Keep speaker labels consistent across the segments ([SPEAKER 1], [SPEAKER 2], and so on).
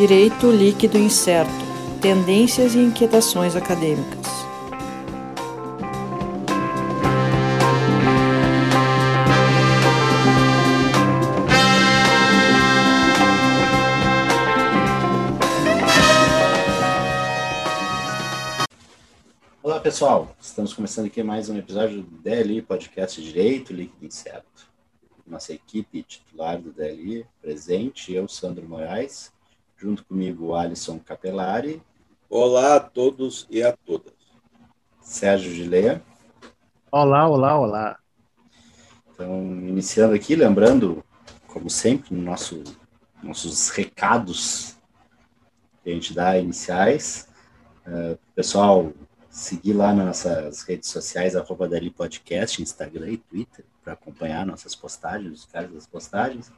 [SPEAKER 1] Direito Líquido Incerto Tendências e Inquietações Acadêmicas.
[SPEAKER 2] Olá pessoal, estamos começando aqui mais um episódio do DLI Podcast Direito Líquido Incerto. Nossa equipe titular do DLI presente, eu, Sandro Moraes, junto comigo o Alisson Capelari.
[SPEAKER 3] Olá a todos e a todas.
[SPEAKER 2] Sérgio Gileia.
[SPEAKER 4] Olá, olá, olá.
[SPEAKER 2] Então, iniciando aqui, lembrando, como sempre, no nosso, nossos recados que a gente dá iniciais. Uh, pessoal, seguir lá nas nossas redes sociais, arroba Dali Podcast, Instagram e Twitter, para acompanhar nossas postagens, os caras das postagens.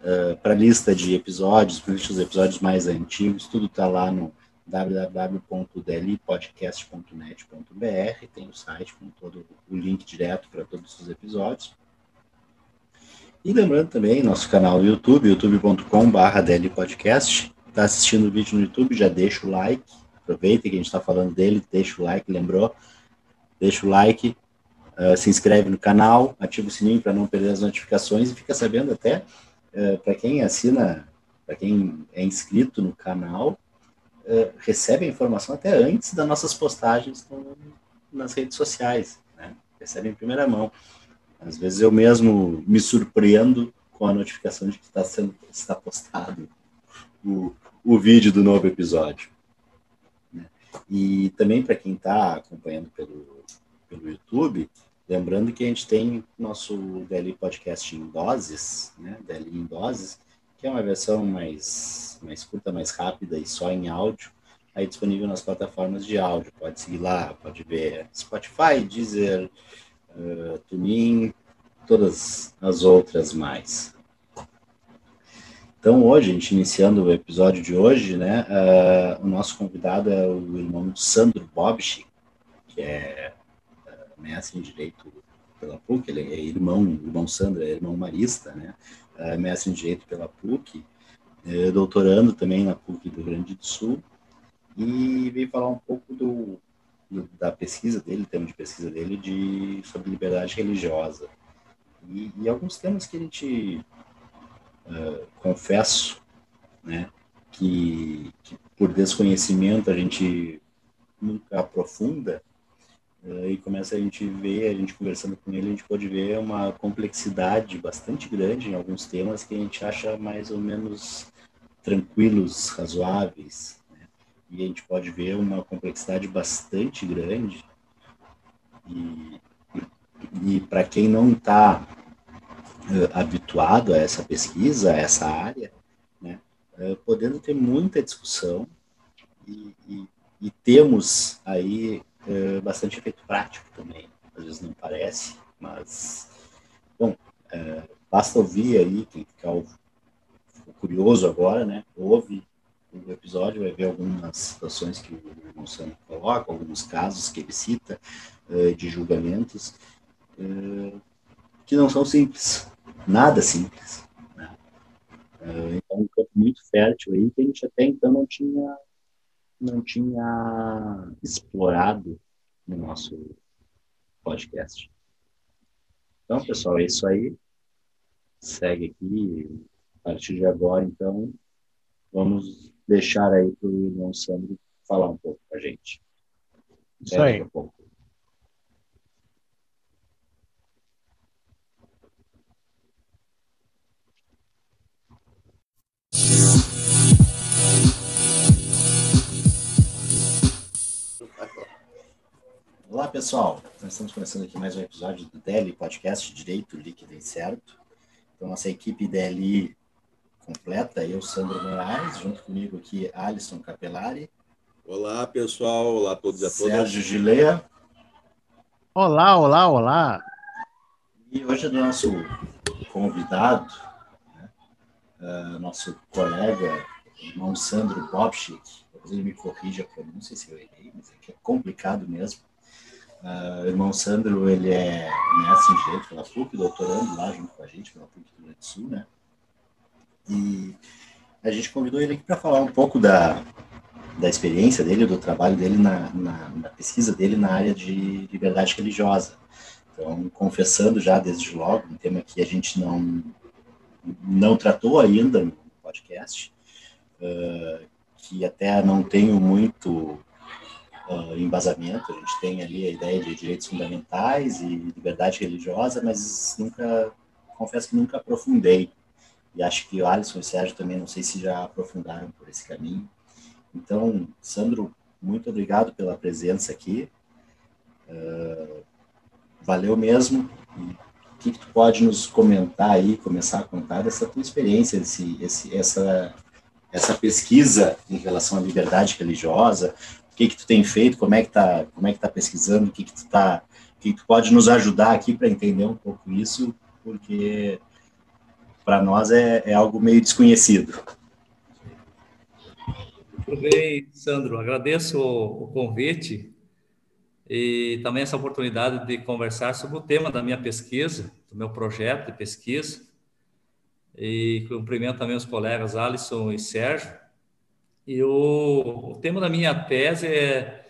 [SPEAKER 2] Uh, para a lista de episódios, principalmente os episódios mais antigos, tudo está lá no www.delipodcast.net.br, tem o site com todo o link direto para todos os episódios. E lembrando também, nosso canal no YouTube, youtube.com.br delipodcast. Está assistindo o vídeo no YouTube, já deixa o like, aproveita que a gente está falando dele, deixa o like, lembrou? Deixa o like, uh, se inscreve no canal, ativa o sininho para não perder as notificações e fica sabendo até eh, para quem assina, para quem é inscrito no canal, uh, recebe a informação até antes das nossas postagens nas redes sociais, né? recebe em primeira mão. Às vezes eu mesmo me surpreendo com a notificação de que está sendo está postado o, o vídeo do novo episódio. Né? E também para quem está acompanhando pelo, pelo YouTube, Lembrando que a gente tem nosso DLI Podcast em doses, né? DLI em doses, que é uma versão mais, mais curta, mais rápida e só em áudio, aí disponível nas plataformas de áudio. Pode seguir lá, pode ver Spotify, Deezer, uh, TuneIn, todas as outras mais. Então, hoje, a gente iniciando o episódio de hoje, né, uh, o nosso convidado é o irmão Sandro Bobchi, que é mestre em Direito pela PUC, ele é irmão, irmão Sandro é irmão marista, né? É mestre em Direito pela PUC, é doutorando também na PUC do Rio Grande do Sul, e veio falar um pouco do, do da pesquisa dele, tema de pesquisa dele, de, sobre liberdade religiosa. E, e alguns temas que a gente, uh, confesso, né, que, que por desconhecimento a gente nunca aprofunda, e começa a gente ver, a gente conversando com ele, a gente pode ver uma complexidade bastante grande em alguns temas que a gente acha mais ou menos tranquilos, razoáveis. Né? E a gente pode ver uma complexidade bastante grande. E, e, para quem não está uh, habituado a essa pesquisa, a essa área, né? Uh, podendo ter muita discussão e, e, e temos aí é, bastante efeito prático também. Às vezes não parece, mas, bom, é, basta ouvir aí, quem ficar curioso agora, né? Ouve o episódio, vai ver algumas situações que o irmão coloca, alguns casos que ele cita é, de julgamentos, que não são simples, nada simples. Né? Então, um campo muito fértil aí que a gente até então não tinha não tinha explorado no nosso podcast. Então, pessoal, é isso aí. Segue aqui. A partir de agora, então, vamos deixar aí para o irmão Sandro falar um pouco com a gente.
[SPEAKER 4] Isso aí. Um pouco.
[SPEAKER 2] Olá, pessoal. Nós estamos começando aqui mais um episódio do DELI Podcast Direito Líquido e Certo. Então, nossa equipe DLI completa, eu, Sandro Moraes, junto comigo aqui, Alisson Capelari.
[SPEAKER 3] Olá, pessoal. Olá a todos e a todas.
[SPEAKER 2] Sérgio Gileia.
[SPEAKER 4] Olá, olá, olá.
[SPEAKER 2] E hoje é do nosso convidado, né, uh, nosso colega, irmão Sandro Bobchik. Depois ele me corrige a pronúncia se eu errei, mas é que é complicado mesmo. Uh, irmão Sandro, ele é mestre em Direito pela PUC, doutorando lá junto com a gente, pela PUC do Rio Grande do Sul, né? E a gente convidou ele aqui para falar um pouco da, da experiência dele, do trabalho dele na, na, na, pesquisa dele na área de liberdade religiosa. Então, confessando já desde logo, um tema que a gente não, não tratou ainda no podcast, uh, que até não tenho muito uh, embasamento, a gente tem ali a ideia de direitos fundamentais e liberdade religiosa, mas nunca, confesso que nunca aprofundei. E acho que o Alisson e o Sérgio também, não sei se já aprofundaram por esse caminho. Então, Sandro, muito obrigado pela presença aqui. Uh, valeu mesmo. o que, que, tu pode nos comentar aí, começar a contar dessa tua experiência, esse, esse, essa, essa pesquisa em relação à liberdade religiosa? O que que tu tem feito? Como é que tá, como é que tá pesquisando? O que que tu tá, que tu pode nos ajudar aqui para entender um pouco isso? Porque para nós é, é algo meio desconhecido.
[SPEAKER 5] Tudo bem, Sandro. Agradeço o, o convite e também essa oportunidade de conversar sobre o tema da minha pesquisa, do meu projeto de pesquisa. E cumprimento também os colegas Alisson e Sérgio. E o, o tema da minha tese é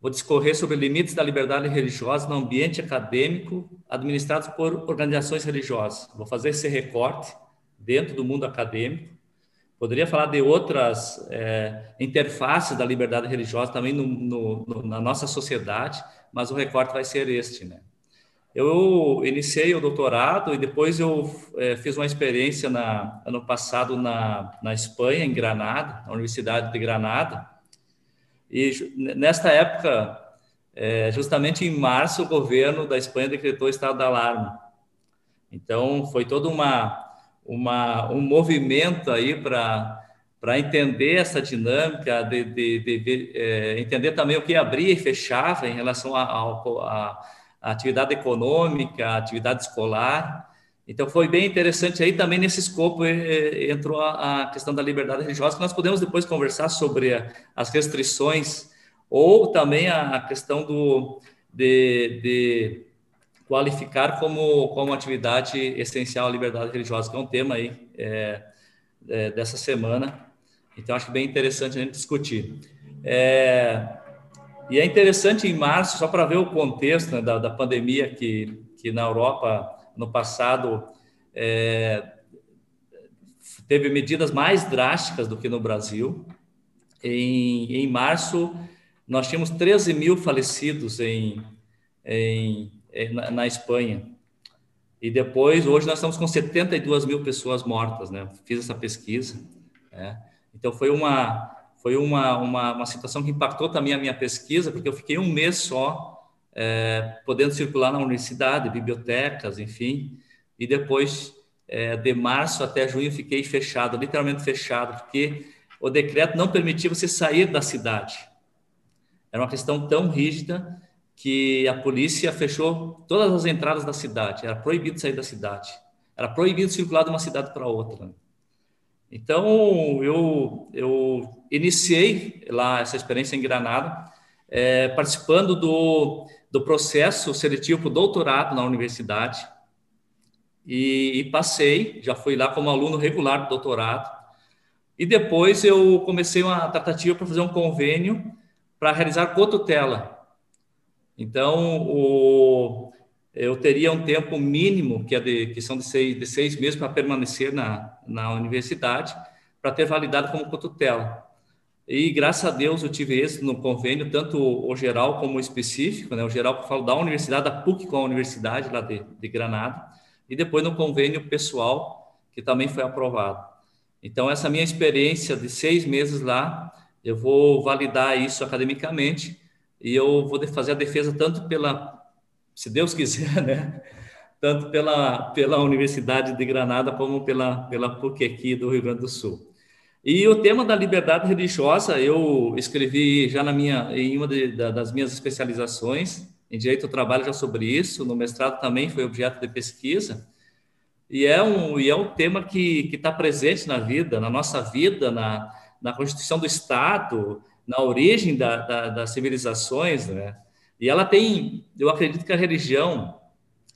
[SPEAKER 5] vou discorrer sobre limites da liberdade religiosa no ambiente acadêmico administrado por organizações religiosas. Vou fazer esse recorte dentro do mundo acadêmico Poderia falar de outras é, interfaces da liberdade religiosa também no, no, no, na nossa sociedade, mas o recorte vai ser este, né? Eu iniciei o doutorado e depois eu é, fiz uma experiência na, ano passado na, na Espanha, em Granada, na Universidade de Granada. E nesta época, é, justamente em março, o governo da Espanha decretou estado de alarme. Então, foi toda uma uma, um movimento aí para para entender essa dinâmica, de, de, de, de é, entender também o que abria e fechava em relação à atividade econômica, à atividade escolar. Então, foi bem interessante aí também nesse escopo é, entrou a, a, questão da liberdade religiosa, que nós podemos depois conversar sobre a, as restrições ou também a, a questão do, de, de qualificar como, como atividade essencial a liberdade religiosa, que é um tema aí é, é, dessa semana. Então, acho bem interessante a gente discutir. É, e é interessante em março, só para ver o contexto né, da, da pandemia que, que na Europa, no passado, é, teve medidas mais drásticas do que no Brasil. Em, em março, nós tínhamos 13 mil falecidos em, em na, na, Espanha. E depois, hoje nós estamos com 72 mil pessoas mortas, né? Fiz essa pesquisa. Né? Então foi uma foi uma, uma, uma situação que impactou também a minha pesquisa, porque eu fiquei um mês só é, podendo circular na universidade, bibliotecas, enfim. E depois, é, de março até junho, fiquei fechado, literalmente fechado, porque o decreto não permitia você sair da cidade. Era uma questão tão rígida que a polícia fechou todas as entradas da cidade, era proibido sair da cidade, era proibido circular de uma cidade para outra. Então, eu, eu iniciei lá essa experiência em Granada, é, participando do, do processo seletivo para doutorado na universidade, e, e, passei, já fui lá como aluno regular do doutorado, e depois eu comecei uma tratativa para fazer um convênio para realizar cotutela, então, o, eu teria um tempo mínimo, que, é de, que são de seis, de seis meses, para permanecer na, na universidade, para ter validado como cotutela. E, graças a Deus, eu tive êxito no convênio, tanto o geral como o específico, né? o geral que eu falo da universidade, da PUC com a universidade lá de, de Granada, e depois no convênio pessoal, que também foi aprovado. Então, essa minha experiência de seis meses lá, eu vou validar isso academicamente, e eu vou fazer a defesa tanto pela, se Deus quiser, né? Tanto pela, pela Universidade de Granada como pela, pela PUC aqui do Rio Grande do Sul. E o tema da liberdade religiosa eu escrevi já na minha, em uma de, das minhas especializações, em Direito do Trabalho já sobre isso, no mestrado também foi objeto de pesquisa, e é um, e é um tema que está presente na vida, na nossa vida, na, na Constituição do Estado, na origem da, da, das civilizações, né? E ela tem, eu acredito que a religião,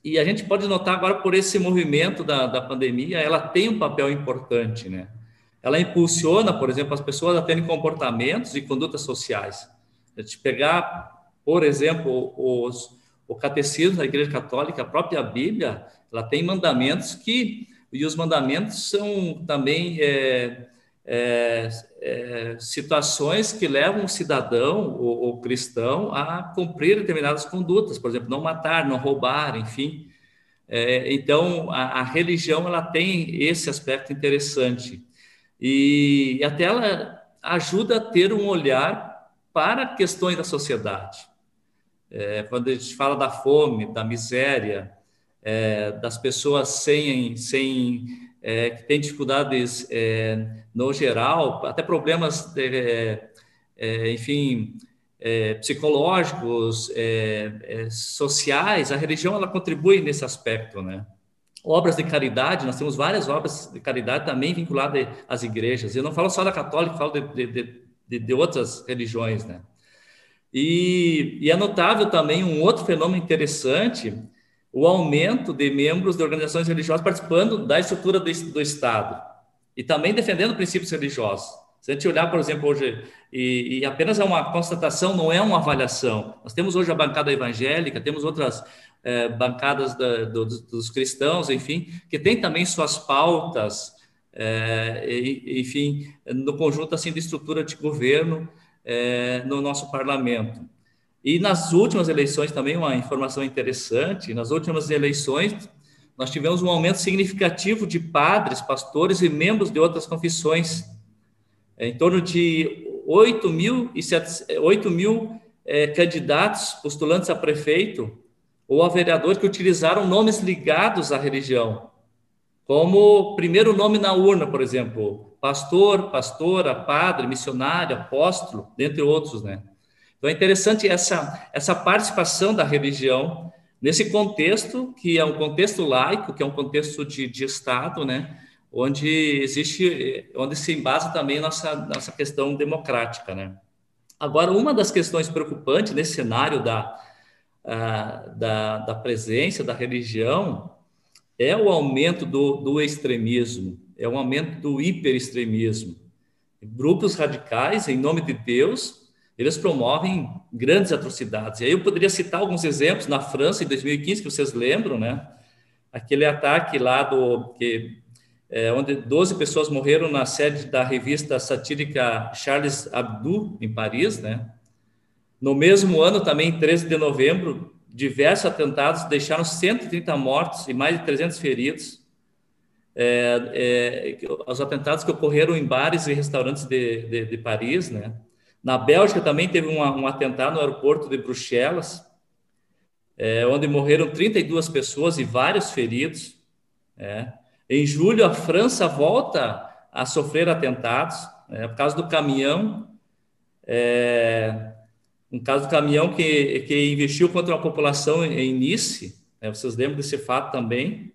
[SPEAKER 5] e a gente pode notar agora por esse movimento da, da pandemia, ela tem um papel importante, né? ela impulsiona, por exemplo, as pessoas a terem comportamentos e condutas sociais. A gente pegar, por exemplo, os, o catecismo da Igreja Católica, a própria Bíblia, ela tem mandamentos que, e os mandamentos são também é, é, é, situações que levam o cidadão ou, cristão a cumprir determinadas condutas, por exemplo, não matar, não roubar, enfim. É, então, a, a, religião ela tem esse aspecto interessante e, e até ela ajuda a ter um olhar para questões da sociedade. É, quando a gente fala da fome, da miséria, é, das pessoas sem, sem é, que têm dificuldades é, no geral, até problemas, é, é, enfim, psicológicos, sociais, a religião ela contribui nesse aspecto, né? Obras de caridade, nós temos várias obras de caridade também vinculadas às igrejas. Eu não falo só da católica, falo de, de, de, de outras religiões, né? E, e, é notável também um outro fenômeno interessante, o aumento de membros de organizações religiosas participando da estrutura do, do Estado e também defendendo princípios religiosos. Se a gente olhar, por exemplo, hoje, e, e, apenas é uma constatação, não é uma avaliação. Nós temos hoje a bancada evangélica, temos outras é, bancadas da, do, dos cristãos, enfim, que tem também suas pautas, é, enfim, no conjunto assim de estrutura de governo, é, no nosso parlamento. E nas últimas eleições também uma informação interessante, nas últimas eleições nós tivemos um aumento significativo de padres, pastores e membros de outras confissões, é, em torno de 8 mil, e 8 mil é, candidatos postulantes a prefeito ou a vereador que utilizaram nomes ligados à religião, como primeiro nome na urna, por exemplo, pastor, pastora, padre, missionário, apóstolo, dentre outros, né? Então é interessante essa, essa participação da religião nesse contexto, que é um contexto laico, que é um contexto de, de Estado, né? Onde existe, onde se embasa também nossa, nossa questão democrática, né? Agora, uma das questões preocupantes nesse cenário da, da, da presença da religião é o aumento do, do extremismo, é um aumento do hiperextremismo. Grupos radicais, em nome de Deus, eles promovem grandes atrocidades. E aí eu poderia citar alguns exemplos na França, em 2015, que vocês lembram, né? Aquele ataque lá do que é, onde 12 pessoas morreram na sede da revista satírica Charles Hebdo, em Paris, né? No mesmo ano, também, 13 de novembro, diversos atentados deixaram 130 mortos e mais de 300 feridos é, é, os atentados que ocorreram em bares e restaurantes de, de, de Paris, né? Na Bélgica também teve um, um atentado no aeroporto de Bruxelas, é, onde morreram 32 pessoas e vários feridos. É. Em julho, a França volta a sofrer atentados, é, por causa do caminhão, é, um caso do caminhão que, que investiu contra a população em Nice, né, vocês lembram desse fato também,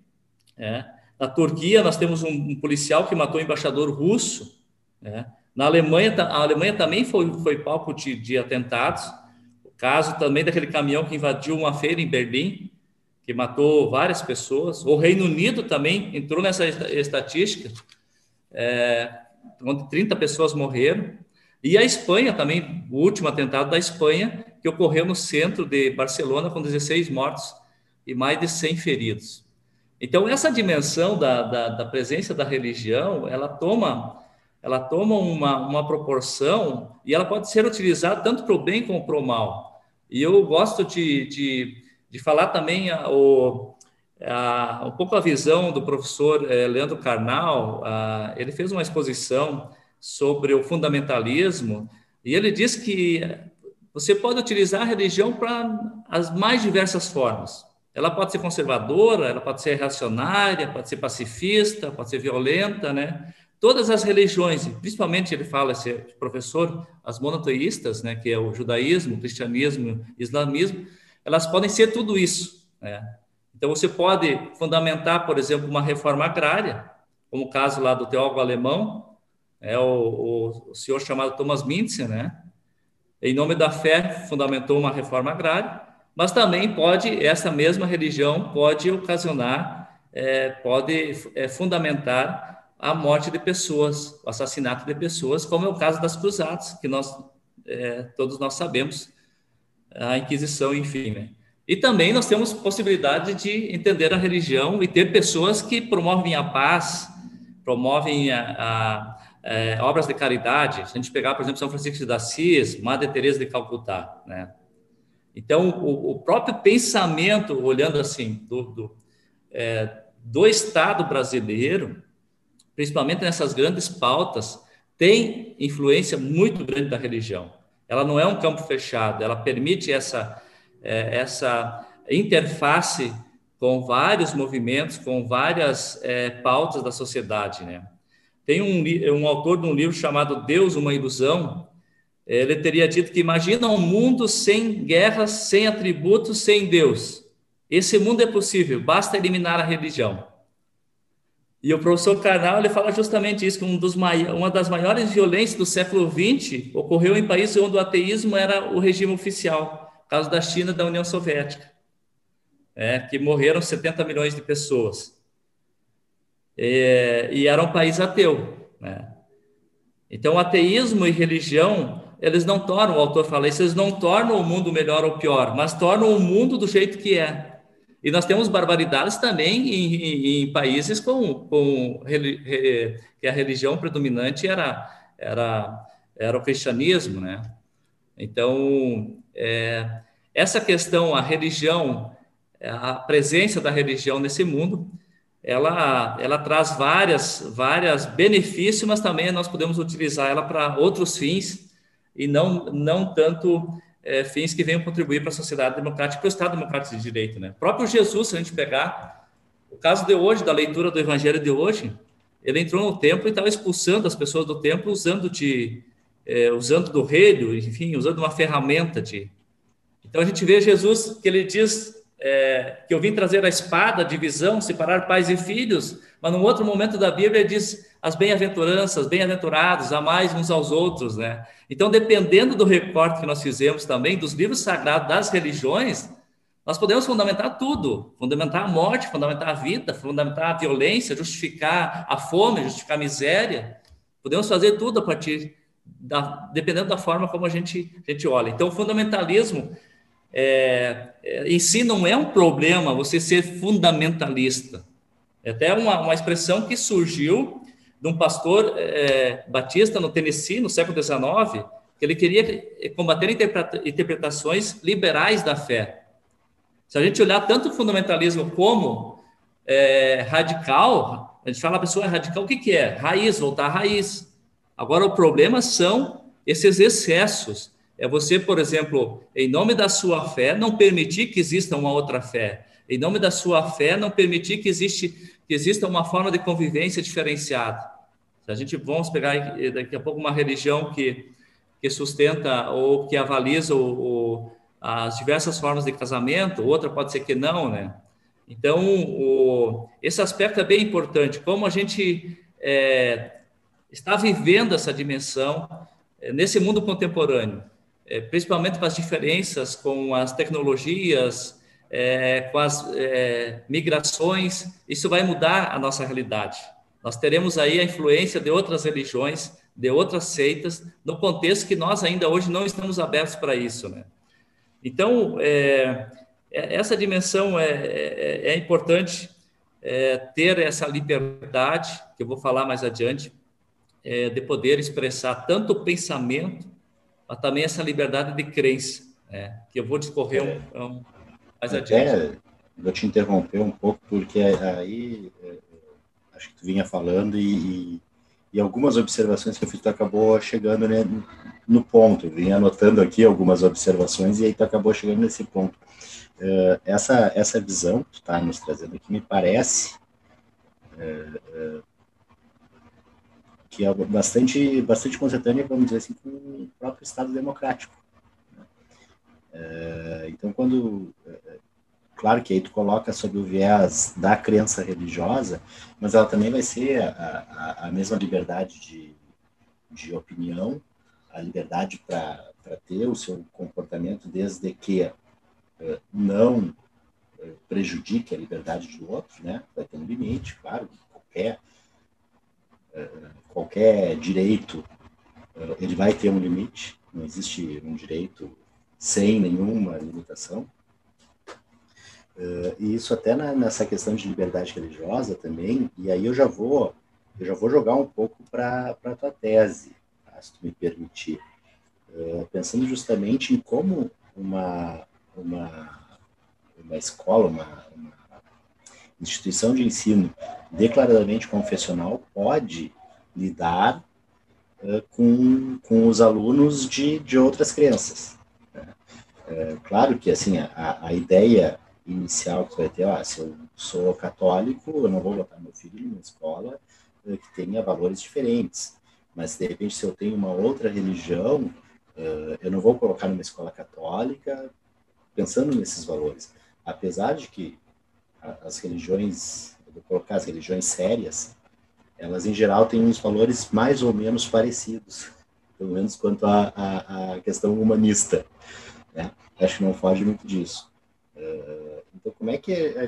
[SPEAKER 5] é. Na Turquia, nós temos um, um policial que matou o embaixador russo. Né? Na Alemanha, a Alemanha também foi, foi palco de, de atentados. O caso também daquele caminhão que invadiu uma feira em Berlim, que matou várias pessoas. O Reino Unido também entrou nessa estatística, é, onde 30 pessoas morreram. E a Espanha também, o último atentado da Espanha, que ocorreu no centro de Barcelona, com 16 mortos e mais de 100 feridos. Então, essa dimensão da, da, da, presença da religião, ela toma, ela toma uma, uma proporção e ela pode ser utilizada tanto para o bem como para o mal. E eu gosto de, de, de falar também a, o, a, um pouco a visão do professor eh, Leandro Carnal. A, ele fez uma exposição sobre o fundamentalismo e ele diz que você pode utilizar a religião para as mais diversas formas. Ela pode ser conservadora, ela pode ser reacionária, pode ser pacifista, pode ser violenta, né? Todas as religiões, principalmente ele fala, esse professor, as monoteístas, né, que é o judaísmo, o cristianismo, o islamismo, elas podem ser tudo isso, né? Então você pode fundamentar, por exemplo, uma reforma agrária, como o caso lá do teólogo alemão, é o, o, o senhor chamado Thomas Mintzer, né? Em nome da fé fundamentou uma reforma agrária mas também pode, essa mesma religião pode ocasionar, é, pode é, fundamentar a morte de pessoas, o assassinato de pessoas, como é o caso das cruzadas, que nós é, todos nós sabemos, a Inquisição, enfim. Né? E também nós temos possibilidade de entender a religião e ter pessoas que promovem a paz, promovem a, a, a é, obras de caridade. Se a gente pegar, por exemplo, São Francisco de Assis, Madre Teresa de Calcutá, né? Então, o, o próprio pensamento, olhando assim, do, do, é, do Estado brasileiro, principalmente nessas grandes pautas, tem influência muito grande da religião. Ela não é um campo fechado, ela permite essa, é, essa interface com vários movimentos, com várias é, pautas da sociedade, né? Tem um, um autor de um livro chamado Deus, uma ilusão, ele teria dito que imagina um mundo sem guerras, sem atributos, sem Deus. Esse mundo é possível, basta eliminar a religião. E o professor Karnal ele fala justamente isso, que um dos uma das maiores violências do século XX ocorreu em países onde o ateísmo era o regime oficial, caso da China e da União Soviética, é, que morreram 70 milhões de pessoas. É, e era um país ateu. Né? Então, ateísmo e religião, eles não tornam, o autor fala isso, eles não tornam o mundo melhor ou pior, mas tornam o mundo do jeito que é. E nós temos barbaridades também em, em, em países com, com que a religião predominante era, era, era o cristianismo, né? Então, é, essa questão, a religião, a presença da religião nesse mundo, ela, ela traz várias, várias benefícios, mas também nós podemos utilizar ela para outros fins e não, não tanto é, fins que venham contribuir para a sociedade democrática, para o Estado democrático de direito. Né? O próprio Jesus, se a gente pegar o caso de hoje, da leitura do Evangelho de hoje, ele entrou no templo e estava expulsando as pessoas do templo usando de é, usando do relho, enfim, usando uma ferramenta de. Então a gente vê Jesus que ele diz é, que eu vim trazer a espada, divisão, separar pais e filhos, mas num outro momento da Bíblia diz as bem-aventuranças, bem-aventurados, amais uns aos outros, né? Então, dependendo do recorte que nós fizemos também dos livros sagrados das religiões, nós podemos fundamentar tudo, fundamentar a morte, fundamentar a vida, fundamentar a violência, justificar a fome, justificar a miséria. Podemos fazer tudo a partir da, dependendo da forma como a gente, a gente olha. Então, o fundamentalismo é, é, em si não é um problema você ser fundamentalista. É até uma, uma expressão que surgiu de um pastor é, batista no Tennessee, no século XIX, que ele queria combater interpretações liberais da fé. Se a gente olhar tanto o fundamentalismo como é, radical, a gente fala a pessoa é radical, o que, que é? Raiz, voltar à raiz. Agora, o problema são esses excessos. É você, por exemplo, em nome da sua fé, não permitir que exista uma outra fé. Em nome da sua fé, não permitir que, existe, que exista uma forma de convivência diferenciada. Se a gente vamos pegar daqui a pouco uma religião que, que sustenta ou que avaliza o, o, as diversas formas de casamento, outra pode ser que não, né? Então, o, esse aspecto é bem importante, como a gente é, está vivendo essa dimensão é, nesse mundo contemporâneo, é, principalmente com as diferenças com as tecnologias, é, com as é, migrações, isso vai mudar a nossa realidade. Nós teremos aí a influência de outras religiões, de outras seitas, no contexto que nós ainda hoje não estamos abertos para isso, né? Então, é, é essa dimensão é, é, é importante ter essa liberdade, que eu vou falar mais adiante, de poder expressar tanto o pensamento, mas também essa liberdade de crença, né? que eu vou discorrer um, um
[SPEAKER 2] mas Até vou te interromper um pouco, porque aí é, acho que tu vinha falando e, e, e, algumas observações que eu fiz, tu acabou chegando né, no ponto. Eu vinha anotando aqui algumas observações e aí tu acabou chegando nesse ponto. Uh, essa, essa visão que tu está nos trazendo aqui me parece uh, uh, que é bastante, bastante consentânea, vamos dizer assim, com o próprio Estado democrático. É, então, quando. Claro que aí tu coloca sob o viés da crença religiosa, mas ela também vai ser a, a, a mesma liberdade de, de opinião, a liberdade para ter o seu comportamento, desde que é, não prejudique a liberdade do outro, né? Vai ter um limite, claro, qualquer qualquer direito ele vai ter um limite, não existe um direito sem nenhuma limitação. E isso até na, nessa questão de liberdade religiosa também, e aí eu já vou eu já vou jogar um pouco para a tua tese, tá? se tu me permitir. pensando justamente em como uma, uma, uma escola, uma, uma instituição de ensino declaradamente confessional pode lidar uh, com, com os alunos de, de outras crenças. Né? É, claro que assim a, a ideia inicial que você vai ter, ah, se eu sou católico, eu não vou botar meu filho numa escola uh, que tenha valores diferentes. Mas, de repente, se eu tenho uma outra religião, uh, eu não vou colocar numa escola católica pensando nesses valores. Apesar de que as religiões, vou colocar as religiões sérias, elas em geral têm uns valores mais ou menos parecidos, pelo menos quanto à questão humanista. Né? Acho que não foge muito disso. Uh, então, como é que a,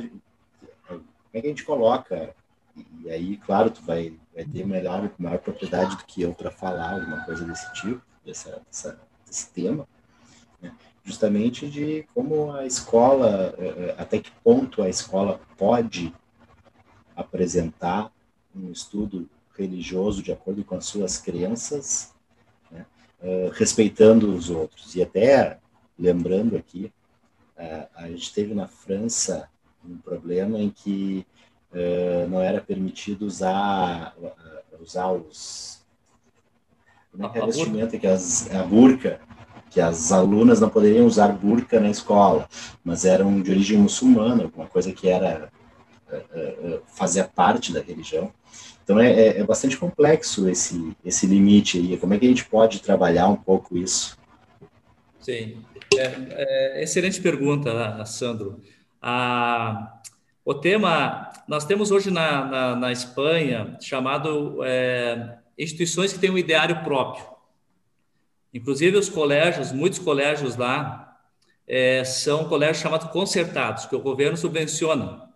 [SPEAKER 2] como é que a gente coloca? E aí, claro, tu vai, vai ter melhor, maior propriedade do que eu para falar alguma coisa desse tipo, dessa, dessa desse tema justamente de como a escola, eh, eh, até que ponto a escola pode apresentar um estudo religioso de acordo com as suas crenças, né, uh, respeitando os outros. E até lembrando aqui, a gente teve na França um problema em que uh, não era permitido usar, usar os. Como é que é a vestimenta? Que as, a burca que as alunas não poderiam usar burca na escola, mas eram de origem muçulmana, alguma coisa que era fazia parte da religião. Então é, é, é, bastante complexo esse esse limite aí. Como é que a gente pode trabalhar um pouco isso?
[SPEAKER 5] Sim, é, é excelente pergunta, Sandro. A, o tema nós temos hoje na, na, na Espanha chamado é, instituições que têm um ideário próprio. Inclusive, os colégios, muitos colégios lá, é, são colégios chamados concertados, que o governo subvenciona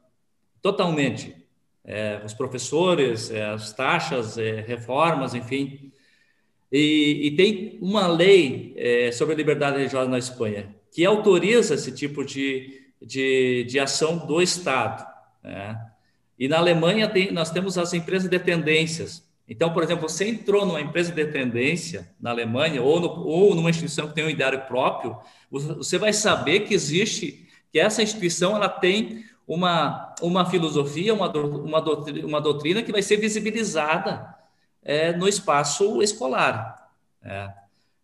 [SPEAKER 5] totalmente. É, os professores, é, as taxas, é, reformas, enfim. E, e, tem uma lei é, sobre a liberdade religiosa na Espanha que autoriza esse tipo de, de, de ação do Estado. Né? E na Alemanha tem, nós temos as empresas de tendências, então, por exemplo, você entrou numa empresa de tendência na Alemanha ou, no, ou numa instituição que tem um ideário próprio, você vai saber que existe, que essa instituição ela tem uma, uma filosofia, uma, uma, doutrina, uma doutrina que vai ser visibilizada é, no espaço escolar. É.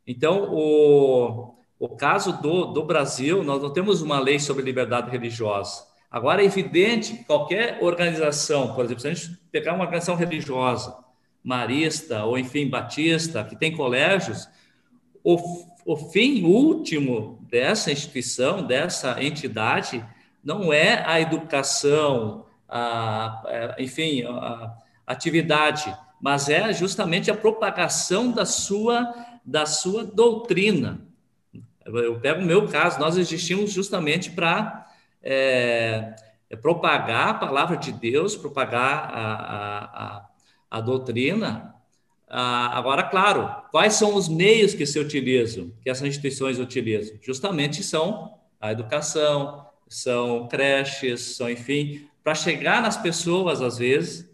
[SPEAKER 5] Então, o, o caso do, do Brasil, nós não temos uma lei sobre liberdade religiosa. Agora, é evidente que qualquer organização, por exemplo, se a gente pegar uma organização religiosa, marista ou enfim batista que tem colégios, o, o fim último dessa instituição, dessa entidade, não é a educação, a, enfim, a atividade, mas é justamente a propagação da sua da sua doutrina. Eu pego o meu caso, nós existimos justamente para é, é, propagar a palavra de Deus, propagar a, a a doutrina. Ah, agora, claro, quais são os meios que se utilizam, que essas instituições utilizam? Justamente são a educação, são creches, são, enfim, para chegar nas pessoas, às vezes,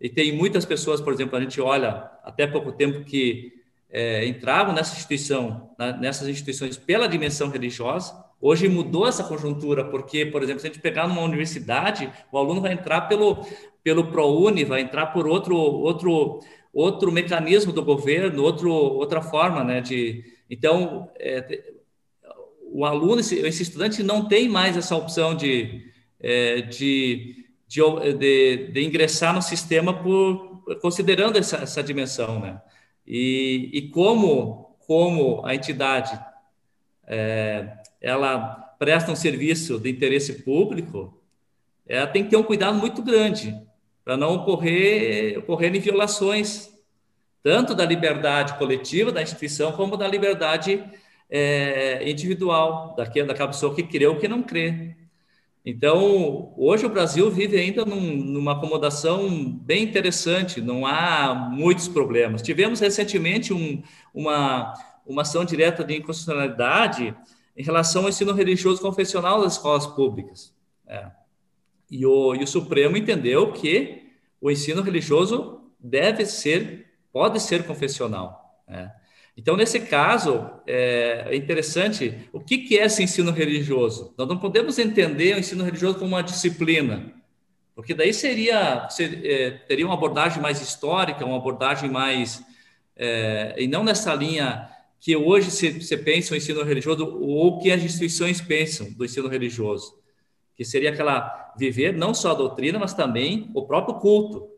[SPEAKER 5] e tem muitas pessoas, por exemplo, a gente olha até pouco tempo que é, entravam nessa instituição, na, nessas instituições pela dimensão religiosa. Hoje mudou essa conjuntura, porque, por exemplo, se a gente pegar numa universidade, o aluno vai entrar pelo, pelo ProUni, vai entrar por outro, outro, outro mecanismo do governo, outro, outra forma, né? De, então, é, o aluno, esse, esse, estudante não tem mais essa opção de, é, de, de, de, de, ingressar no sistema por considerando essa, essa dimensão, né? E, e como, como a entidade é, ela presta um serviço de interesse público, ela tem que ter um cuidado muito grande para não ocorrer, ocorrerem violações, tanto da liberdade coletiva da instituição, como da liberdade é, individual, daquela, daquela pessoa que crê ou que não crê. Então, hoje o Brasil vive ainda num, numa acomodação bem interessante, não há muitos problemas. Tivemos recentemente um, uma, uma ação direta de inconstitucionalidade em relação ao ensino religioso confessional das escolas públicas. É. E, o, e o Supremo entendeu que o ensino religioso deve ser, pode ser confessional. É. Então, nesse caso, é, é interessante o que, é esse ensino religioso. Nós não podemos entender o ensino religioso como uma disciplina, porque daí seria, é, teria uma abordagem mais histórica, uma abordagem mais. É, e não nessa linha que hoje você pensa o ensino religioso ou que as instituições pensam do ensino religioso, que seria aquela viver não só a doutrina, mas também o próprio culto.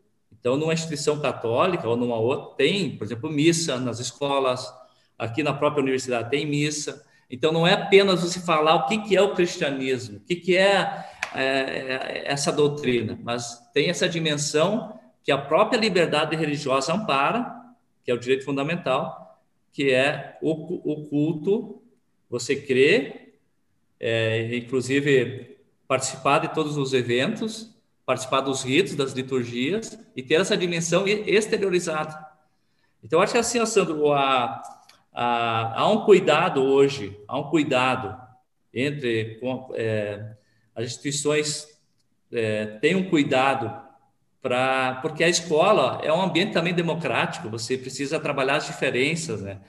[SPEAKER 5] Então, numa instituição católica ou numa outra, tem, por exemplo, missa nas escolas, aqui na própria universidade tem missa. Então, não é apenas você falar o que, é o cristianismo, o que, que é, é essa doutrina, mas tem essa dimensão que a própria liberdade religiosa ampara, que é o direito fundamental, que é o, o culto, você crê, é, inclusive participar de todos os eventos, participar dos ritos, das liturgias e ter essa dimensão exteriorizada. Então, acho que assim, Sandro, há, há, há, um cuidado hoje, há um cuidado entre é, as instituições é, têm um cuidado para porque a escola é um ambiente também democrático. Você precisa trabalhar as diferenças, né?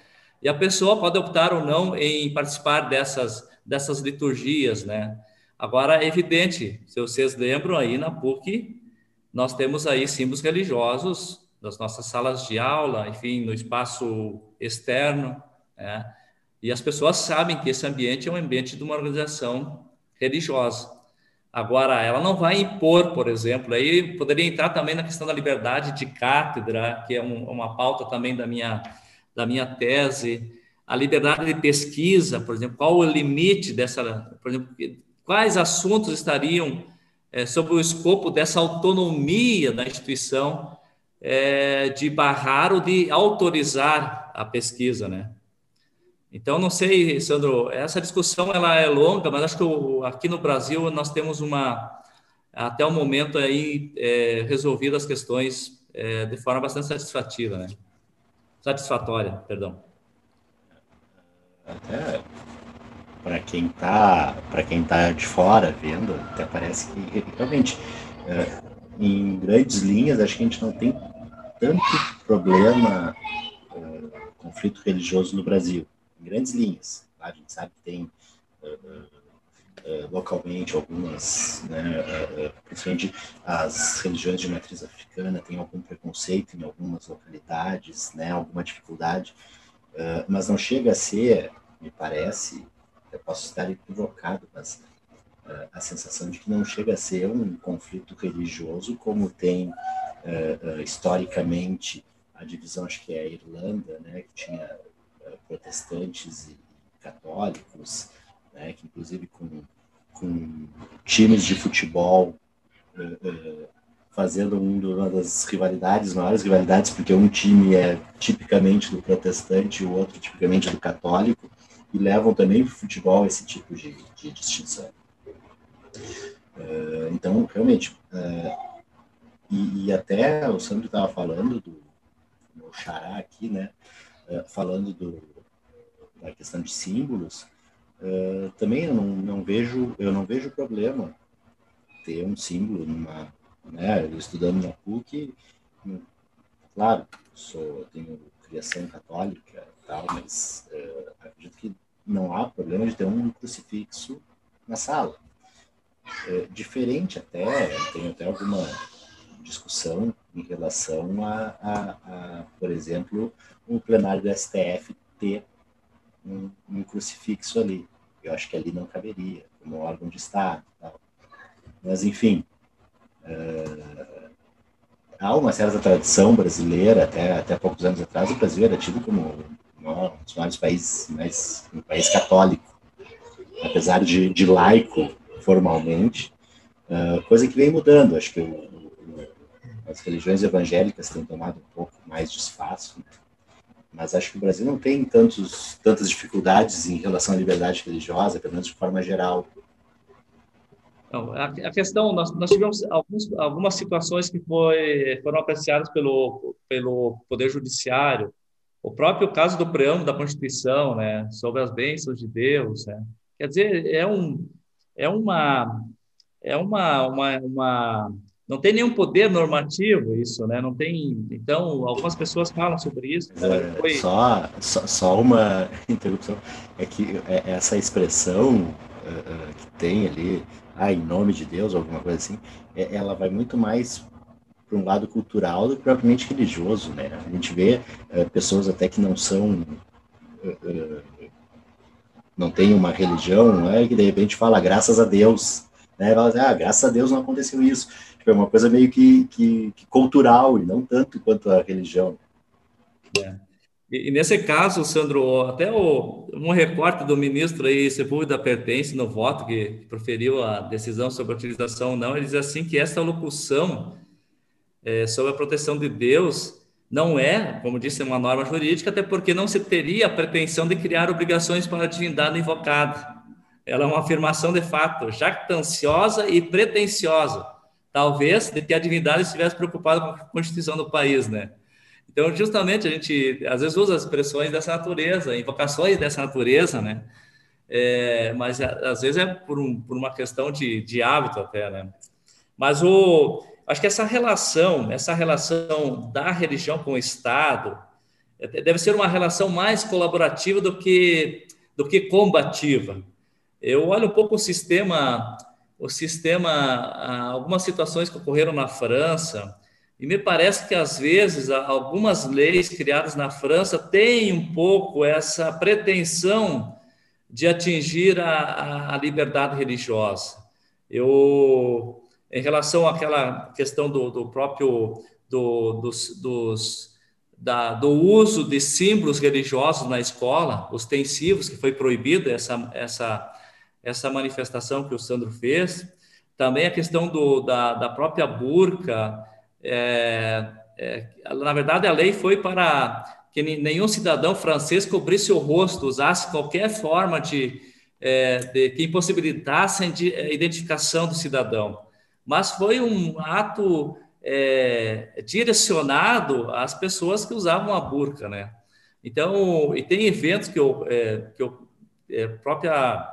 [SPEAKER 5] E a pessoa pode optar ou não em participar dessas dessas liturgias, né? Agora, é evidente, se vocês lembram aí na PUC, nós temos aí símbolos religiosos nas nossas salas de aula, enfim, no espaço externo, né? e as pessoas sabem que esse ambiente é um ambiente de uma organização religiosa. Agora, ela não vai impor, por exemplo, aí poderia entrar também na questão da liberdade de cátedra, que é um, uma pauta também da minha, da minha tese, a liberdade de pesquisa, por exemplo, qual o limite dessa, por exemplo, quais assuntos estariam é, sob o escopo dessa autonomia da instituição é, de barrar ou de autorizar a pesquisa, né? Então, não sei, Sandro, essa discussão ela é longa, mas acho que aqui no Brasil nós temos uma, até o momento aí, é, resolvido as questões é, de forma bastante satisfativa, né? Satisfatória, perdão.
[SPEAKER 2] Até para quem está para quem tá de fora vendo, até parece que realmente é, em grandes linhas acho que a gente não tem tanto problema é, conflito religioso no Brasil, em grandes linhas. Tá? A gente sabe que tem é, é, localmente algumas, né, principalmente as religiões de matriz africana têm algum preconceito em algumas localidades, né, alguma dificuldade, mas não chega a ser, me parece, eu posso estar equivocado, mas uh, a sensação de que não chega a ser um conflito religioso como tem uh, uh, historicamente a divisão, acho que é a Irlanda, né, que tinha protestantes e católicos, né, que inclusive com, com times de futebol fazendo uma das rivalidades, maiores rivalidades, porque um time é tipicamente do protestante e o outro tipicamente do católico, e levam também para o futebol esse tipo de, de distinção. Uh, então, realmente, uh, e, e, até o Sandro estava falando do meu xará aqui, né, uh, falando do, da questão de símbolos, também eu não, não, vejo eu não vejo problema ter um símbolo numa, né, estudando na PUC, claro, sou tenho criação católica tal, mas acredito que não há problema de ter um crucifixo na sala. É, diferente até, tem até alguma discussão em relação a, a, a, por exemplo, um plenário do STF ter um, um, crucifixo ali. Eu acho que ali não caberia, como órgão de Estado. Tal. Mas, enfim, é, há uma certa tradição brasileira, até, até poucos anos atrás, o Brasil era tido como dos maiores países, mais, um país católico, apesar de, de laico formalmente, uh, coisa que vem mudando. Acho que o, o, as religiões evangélicas têm tomado um pouco mais de espaço, né? mas acho que o Brasil não tem tantos, tantas dificuldades em relação à liberdade religiosa, pelo menos de forma geral.
[SPEAKER 5] Não, a, questão, nós, nós tivemos alguns, algumas situações que foi, foram apreciadas pelo, pelo Poder Judiciário, o próprio caso do preâmbulo da Constituição, né, sobre as bênçãos de Deus, né, quer dizer, é, um, é uma, é uma, uma, uma, não tem nenhum poder normativo isso, né, não tem, então, algumas pessoas falam sobre isso.
[SPEAKER 2] Né, foi... só, só, só, uma interrupção, é que é, essa expressão uh, uh, que tem ali, ah, em nome de Deus, alguma coisa assim, é, ela vai muito mais para um lado cultural do que propriamente religioso, né? A gente vê uh, pessoas até que não são uh, não tem uma religião, né, que de repente fala graças a Deus, né? Fala assim, ah, graças a Deus não aconteceu isso. Tipo, é uma coisa meio que, que, que, cultural e não tanto quanto a religião.
[SPEAKER 5] É. E, e, nesse caso, Sandro, até o, um recorte do ministro aí, Sepúlveda Pertence, no voto que, proferiu a decisão sobre a utilização ou não, ele diz assim que esta locução é, sobre a proteção de Deus não é, como disse, uma norma jurídica, até porque não se teria a pretensão de criar obrigações para a divindade invocada. Ela é uma afirmação de fato, jactanciosa e pretensiosa, talvez de que a divindade estivesse preocupada com a constituição do país, né? Então, justamente, a gente às vezes usa expressões dessa natureza, invocações dessa natureza, né? É, mas às vezes é por, um, por uma questão de, de hábito até, né? Mas o, acho que essa relação, essa relação da religião com o Estado, é, deve ser uma relação mais colaborativa do que, do que combativa. Eu olho um pouco o sistema, o sistema, algumas situações que ocorreram na França, e me parece que às vezes algumas leis criadas na França têm um pouco essa pretensão de atingir a, a liberdade religiosa. Eu em relação àquela questão do, do próprio do, dos, dos, da, do uso de símbolos religiosos na escola, ostensivos, que foi proibido essa, essa, essa manifestação que o Sandro fez, também a questão do, da, da própria burca, é, é, na verdade a lei foi para que nenhum cidadão francês cobrisse o rosto, usasse qualquer forma de, é, de que impossibilitasse a identificação do cidadão mas foi um ato é, direcionado às pessoas que usavam a burca, né? Então, e tem eventos que eu, é, que eu é, própria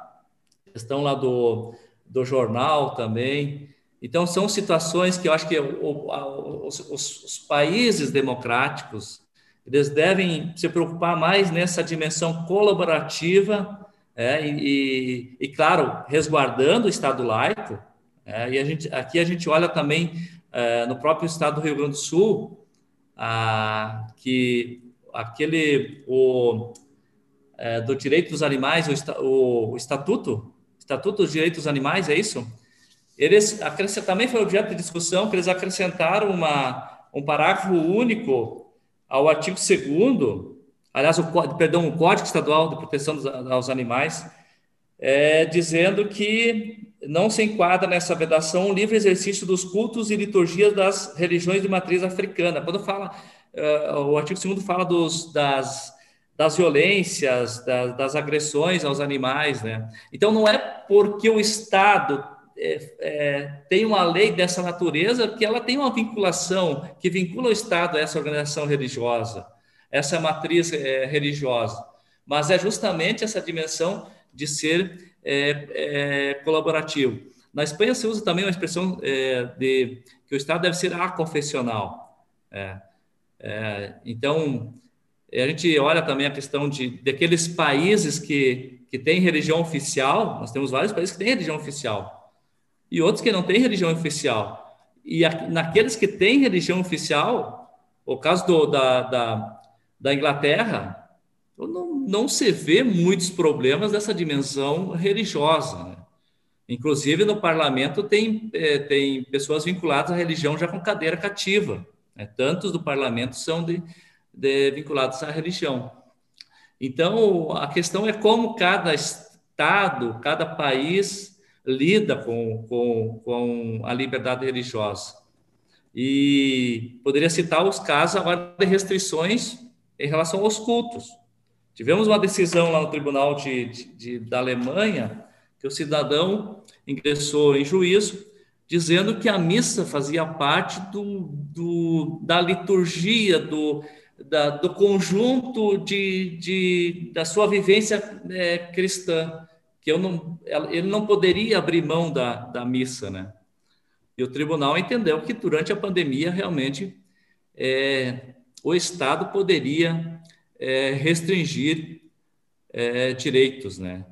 [SPEAKER 5] questão lá do, do jornal também. Então, são situações que eu acho que o, os, os, os países democráticos eles devem se preocupar mais nessa dimensão colaborativa é, e, e, claro, resguardando o Estado laico, é, e a gente, aqui a gente olha também é, no próprio estado do Rio Grande do Sul, a, que aquele o, é, do direito dos animais, o, o, o, estatuto, estatuto dos direitos dos animais, é isso? Eles também foi objeto de discussão que eles acrescentaram uma, um parágrafo único ao artigo 2 aliás, o, perdão, o Código Estadual de Proteção aos Animais, é, dizendo que não se enquadra nessa vedação o livre exercício dos cultos e liturgias das religiões de matriz africana. Quando fala, uh, o artigo 2 fala dos, das, das violências, das, das, agressões aos animais, né? Então, não é porque o Estado é, é, tem uma lei dessa natureza que ela tem uma vinculação, que vincula o Estado a essa organização religiosa, essa matriz é, religiosa. Mas é justamente essa dimensão de ser é, é, colaborativo. Na Espanha se usa também uma expressão é, de que o Estado deve ser aconfessional. É, é, então, a gente olha também a questão de daqueles países que, que têm religião oficial, nós temos vários países que têm religião oficial, e outros que não têm religião oficial. E a, naqueles que têm religião oficial, o caso do, da, da, da Inglaterra, não, não se vê muitos problemas dessa dimensão religiosa. Né? Inclusive, no parlamento tem, é, tem pessoas vinculadas à religião já com cadeira cativa. Né? Tantos do parlamento são de, de, vinculados à religião. Então, a questão é como cada estado, cada país lida com, com, com a liberdade religiosa. E poderia citar os casos agora de restrições em relação aos cultos. Tivemos uma decisão lá no Tribunal de, de, de, da Alemanha que o cidadão ingressou em juízo dizendo que a missa fazia parte do, do da liturgia, do, da, do conjunto de, de, da sua vivência é, cristã, que eu não, ele não poderia abrir mão da, da missa, né? E o tribunal entendeu que durante a pandemia realmente é, o Estado poderia é, restringir é, direitos, né?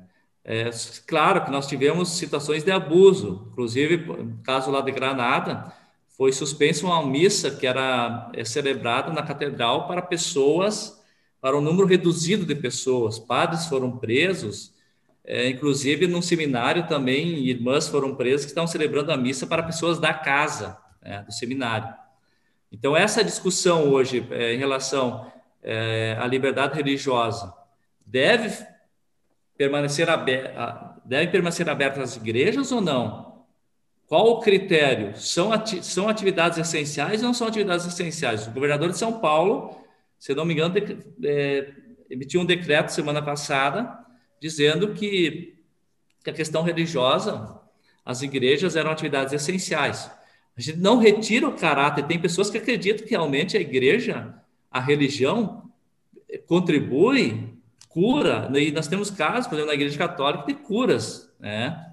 [SPEAKER 5] É, claro que nós tivemos situações de abuso, inclusive, no caso lá de Granada, foi suspensa uma missa que era é, celebrada na catedral para pessoas, para um número reduzido de pessoas. Padres foram presos, é, inclusive num seminário também, irmãs foram presas que estão celebrando a missa para pessoas da casa, né, do seminário. Então, essa discussão hoje é, em relação é, à liberdade religiosa deve permanecer aberta, deve permanecer aberta as igrejas ou não? Qual o critério? São, ati são atividades essenciais ou não são atividades essenciais? O governador de São Paulo, se não me engano, é, emitiu um decreto semana passada dizendo que, que a questão religiosa, as igrejas eram atividades essenciais. A gente não retira o caráter. Tem pessoas que acreditam que realmente a igreja, a religião, contribui, cura. E nós temos casos, por exemplo, na igreja católica, de curas, né?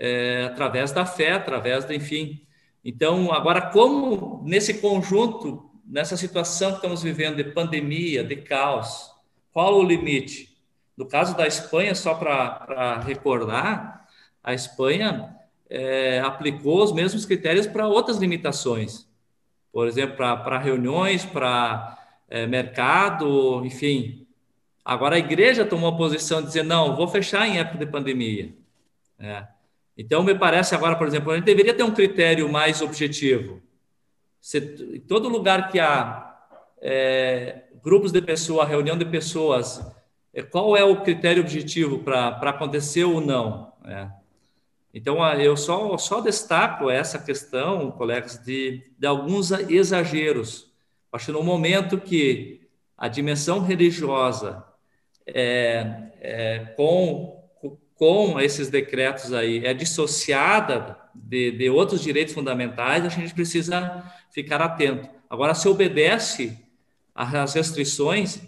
[SPEAKER 5] é, através da fé, através do, enfim. Então, agora, como nesse conjunto, nessa situação que estamos vivendo de pandemia, de caos, qual o limite? No caso da Espanha, só para recordar, a Espanha é, aplicou os mesmos critérios para outras limitações. Por exemplo, para reuniões, para é, mercado, enfim. Agora a igreja tomou a posição de dizer, não, vou fechar em época de pandemia. É. Então, me parece agora, por exemplo, a gente deveria ter um critério mais objetivo. Se, em todo lugar que há é, grupos de pessoas, reunião de pessoas, é, qual é o critério objetivo para acontecer ou não? É. Então, eu só, só destaco essa questão, colegas, de, de alguns exageros. Acho que no momento que a dimensão religiosa é, é, com com esses decretos aí é dissociada de, de outros direitos fundamentais, a gente precisa ficar atento. Agora, se obedece às restrições,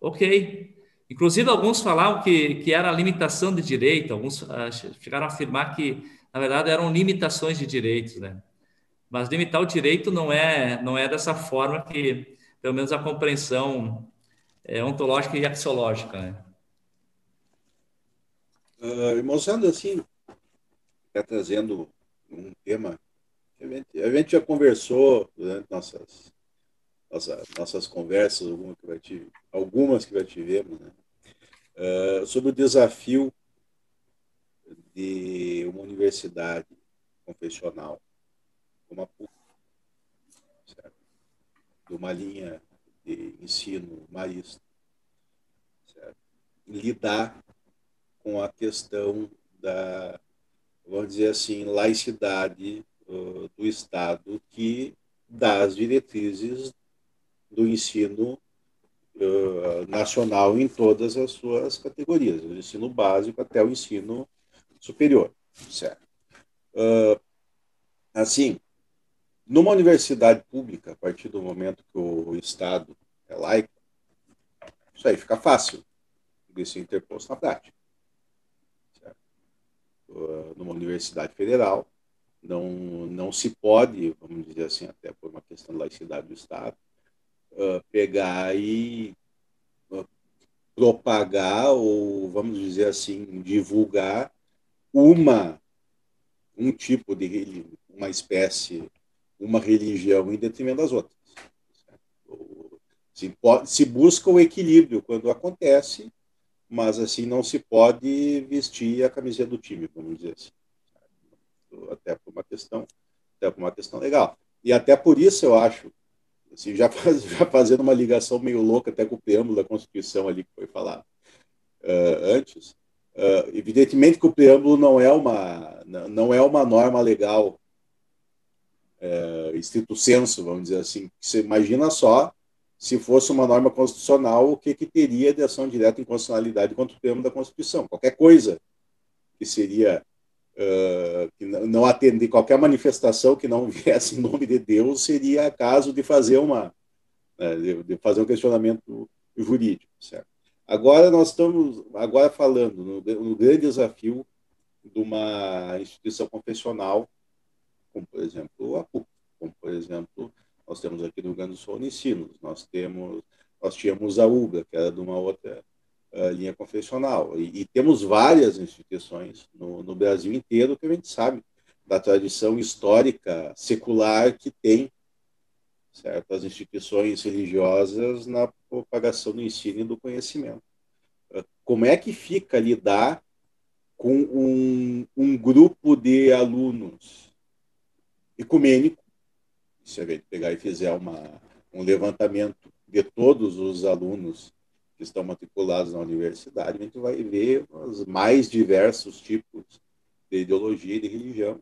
[SPEAKER 5] ok. Inclusive, alguns falavam que, que era limitação de direito, alguns uh, chegaram a afirmar que, na verdade, eram limitações de direitos, né? Mas limitar o direito não é, não é dessa forma que, pelo menos, a compreensão é, ontológica e axiológica, né?
[SPEAKER 3] Uh, assim, está trazendo um tema a gente, a gente já conversou durante nossas, nossas, nossas conversas, algumas que, já, algumas que já tivemos, né? Uh, sobre o desafio de uma universidade confessional certo? de uma linha de ensino marista, certo? lidar com a questão da, vamos dizer assim, laicidade uh, do Estado que dá as diretrizes do ensino uh, nacional em todas as suas categorias, do ensino básico até o ensino superior, certo? Uh, assim, numa universidade pública, a partir do momento que o Estado é laico, isso aí fica fácil de ser interposto na prática. Uh, numa universidade federal. Não, não se pode, vamos dizer assim, até por uma questão de laicidade do Estado, uh, pegar e uh, propagar ou, vamos dizer assim, divulgar uma um tipo de uma espécie, uma religião em detrimento das outras. Se, pode, se busca o equilíbrio quando acontece, mas assim não se pode vestir a camiseta do time, vamos dizer assim. Até por uma questão, até por uma questão legal. E até por isso eu acho, assim, já, faz, já fazendo uma ligação meio louca até com o preâmbulo da Constituição ali que foi falado uh, antes, uh, evidentemente que o preâmbulo não é uma não é uma norma legal uh, estrito senso, vamos dizer assim. Você imagina só se fosse uma norma constitucional, o que, que teria de ação direta em constitucionalidade contra o termo da Constituição? Qualquer coisa que seria uh, que não atender qualquer manifestação que não viesse em nome de Deus seria caso de fazer uma né, de, fazer um questionamento jurídico, certo? Agora nós estamos agora falando no, no grande desafio de uma instituição confessional, como por exemplo a PUC, como por exemplo nós temos aqui no Rio Grande do Sul Unicinos, nós temos nós tínhamos a UGA, que era de uma outra uh, linha confessional. E, e, temos várias instituições no, no, Brasil inteiro que a gente sabe da tradição histórica secular que tem certo? as instituições religiosas na propagação do ensino e do conhecimento. Uh, como é que fica lidar com um, um grupo de alunos ecumênico, se a gente pegar e fizer uma, um levantamento de todos os alunos que estão matriculados na universidade, a gente vai ver os mais diversos tipos de ideologia e de religião.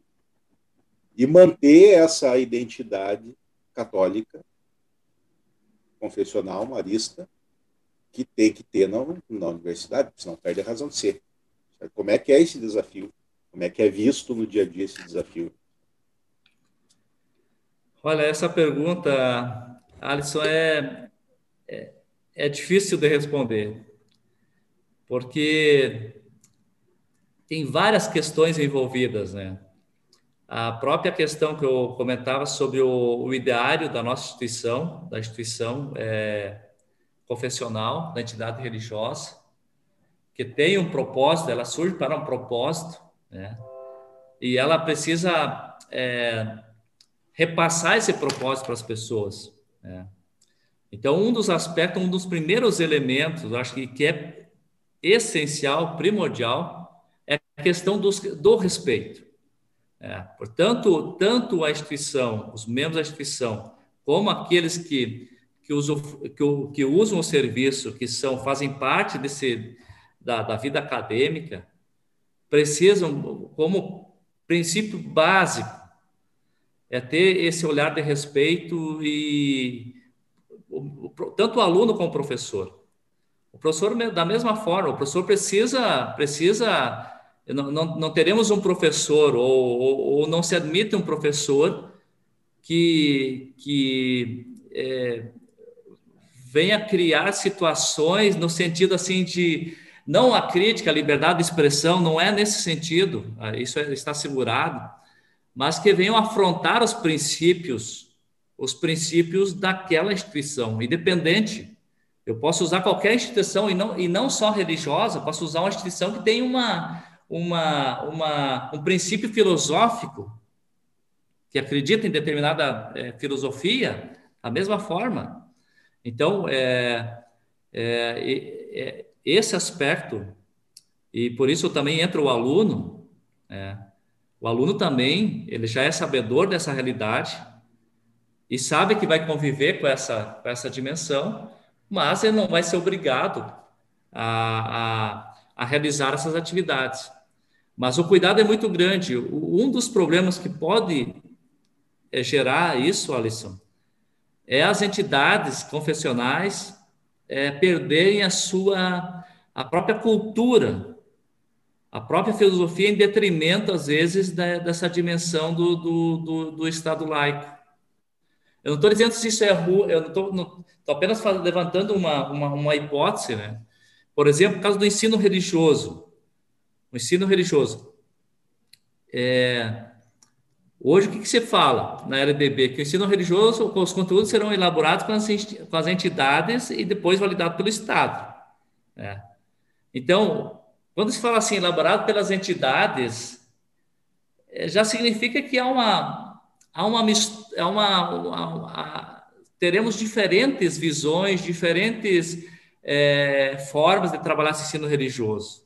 [SPEAKER 3] E manter essa identidade católica, confessional, marista, que tem que ter na, na universidade, senão perde a razão de ser. Como é que é esse desafio? Como é que é visto no dia a dia esse desafio?
[SPEAKER 5] Olha, essa pergunta, Alisson, é, é, é difícil de responder, porque tem várias questões envolvidas, né? A própria questão que eu comentava sobre o, o ideário da nossa instituição, da instituição é, confessional, da entidade religiosa, que tem um propósito, ela surge para um propósito, né? E ela precisa é, repassar esse propósito para as pessoas. Né? Então, um dos aspectos, um dos primeiros elementos, acho que, que é essencial, primordial, é a questão dos, do respeito. É, portanto, tanto a instituição, os membros da instituição, como aqueles que, que, usam, que, que usam o serviço, que são fazem parte desse, da, da vida acadêmica, precisam, como princípio básico, é ter esse olhar de respeito e tanto o aluno como o professor. O professor, da mesma forma, o professor precisa, precisa não, não, não teremos um professor, ou, ou, ou, não se admite um professor que, que é, venha criar situações no sentido assim de não a crítica, a liberdade de expressão, não é nesse sentido, ah, isso é, está segurado, mas que venham afrontar os princípios os princípios daquela instituição, independente. Eu posso usar qualquer instituição e não, e não só religiosa, posso usar uma instituição que tem uma, uma, uma, um princípio filosófico, que acredita em determinada é, filosofia, da mesma forma. Então, é, é, é, esse aspecto, e por isso também entra o aluno, é, o aluno também, ele já é sabedor dessa realidade, e sabe que vai conviver com essa, com essa dimensão, mas ele não vai ser obrigado a, a, a realizar essas atividades. Mas o cuidado é muito grande. Um dos problemas que pode é, gerar isso, Alisson, é as entidades confessionais é, perderem a sua a própria cultura, a própria filosofia em detrimento, às vezes, da, dessa dimensão do, do, do, do Estado laico. Eu não estou dizendo se isso é ruim, eu estou apenas levantando uma, uma, uma, hipótese, né? Por exemplo, o caso do ensino religioso. O ensino religioso. É, hoje, o que, que se fala na LDB? Que o ensino religioso, os conteúdos serão elaborados com as entidades e depois validados pelo Estado. Né? Então, quando se fala assim, elaborado pelas entidades, é, já significa que há uma, há uma, há uma, uma, teremos diferentes visões, diferentes é, formas de trabalhar esse ensino religioso.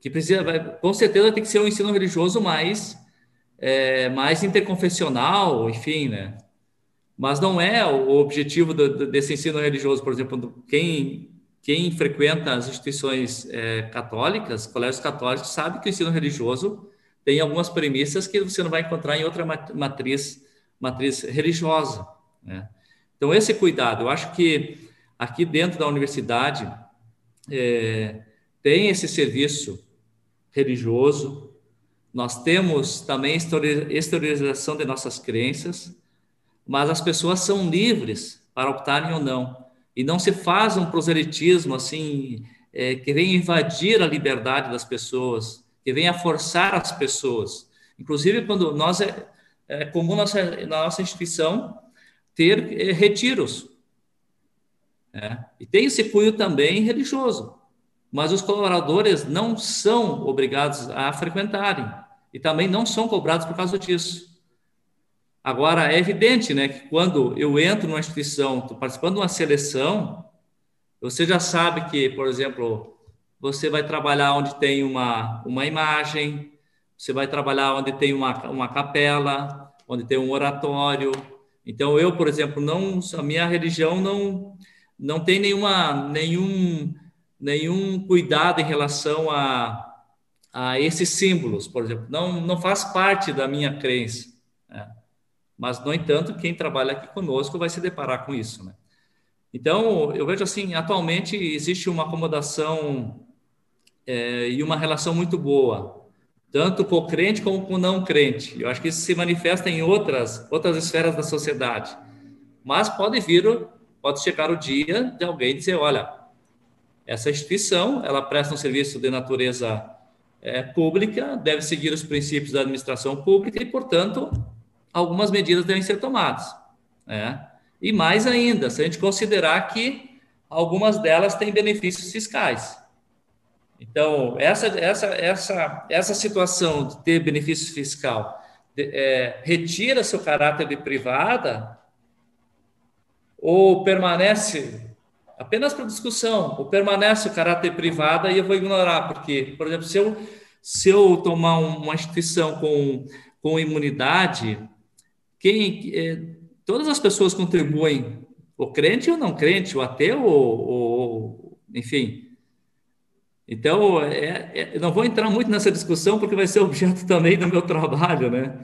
[SPEAKER 5] Que precisa, com certeza, tem que ser um ensino religioso mais, é, mais interconfessional, enfim, né? Mas não é o objetivo do, desse ensino religioso, por exemplo, quem quem frequenta as instituições é, católicas, colégios católicos, sabe que o ensino religioso tem algumas premissas que você não vai encontrar em outra matriz, matriz religiosa. Né? Então, esse cuidado, eu acho que aqui dentro da universidade é, tem esse serviço religioso, nós temos também exteriorização de nossas crenças, mas as pessoas são livres para optarem ou não. E não se faz um proselitismo assim, é, que vem invadir a liberdade das pessoas, que venha forçar as pessoas. Inclusive, quando nós é, é comum nossa, na nossa instituição ter é, retiros. Né? E tem esse cunho também religioso mas os colaboradores não são obrigados a frequentarem e também não são cobrados por causa disso. Agora, é evidente né, que quando eu entro numa instituição, estou participando de uma seleção, você já sabe que, por exemplo, você vai trabalhar onde tem uma, uma imagem, você vai trabalhar onde tem uma, uma capela, onde tem um oratório. Então, eu, por exemplo, não a minha religião não, não tem nenhuma, nenhum nenhum cuidado em relação a, a esses símbolos, por exemplo. Não, não faz parte da minha crença. Mas, no entanto, quem trabalha aqui conosco vai se deparar com isso. Né? Então, eu vejo assim, atualmente existe uma acomodação é, e uma relação muito boa, tanto com o crente como com o não crente. Eu acho que isso se manifesta em outras, outras esferas da sociedade. Mas pode vir, pode chegar o dia de alguém dizer, olha, essa instituição, ela presta um serviço de natureza é, pública, deve seguir os princípios da administração pública e, portanto, algumas medidas devem ser tomadas. Né? E mais ainda, se a gente considerar que algumas delas têm benefícios fiscais. Então, essa, essa, essa, essa situação de ter benefício fiscal é, retira seu caráter de privada ou permanece apenas para discussão, ou permanece o caráter privado e eu vou ignorar, porque, por exemplo, se eu, se eu tomar uma instituição com, com imunidade, quem, é, todas as pessoas contribuem, o crente ou não crente, o ateu, ou, ou enfim. Então, é, é, não vou entrar muito nessa discussão, porque vai ser objeto também do meu trabalho, né?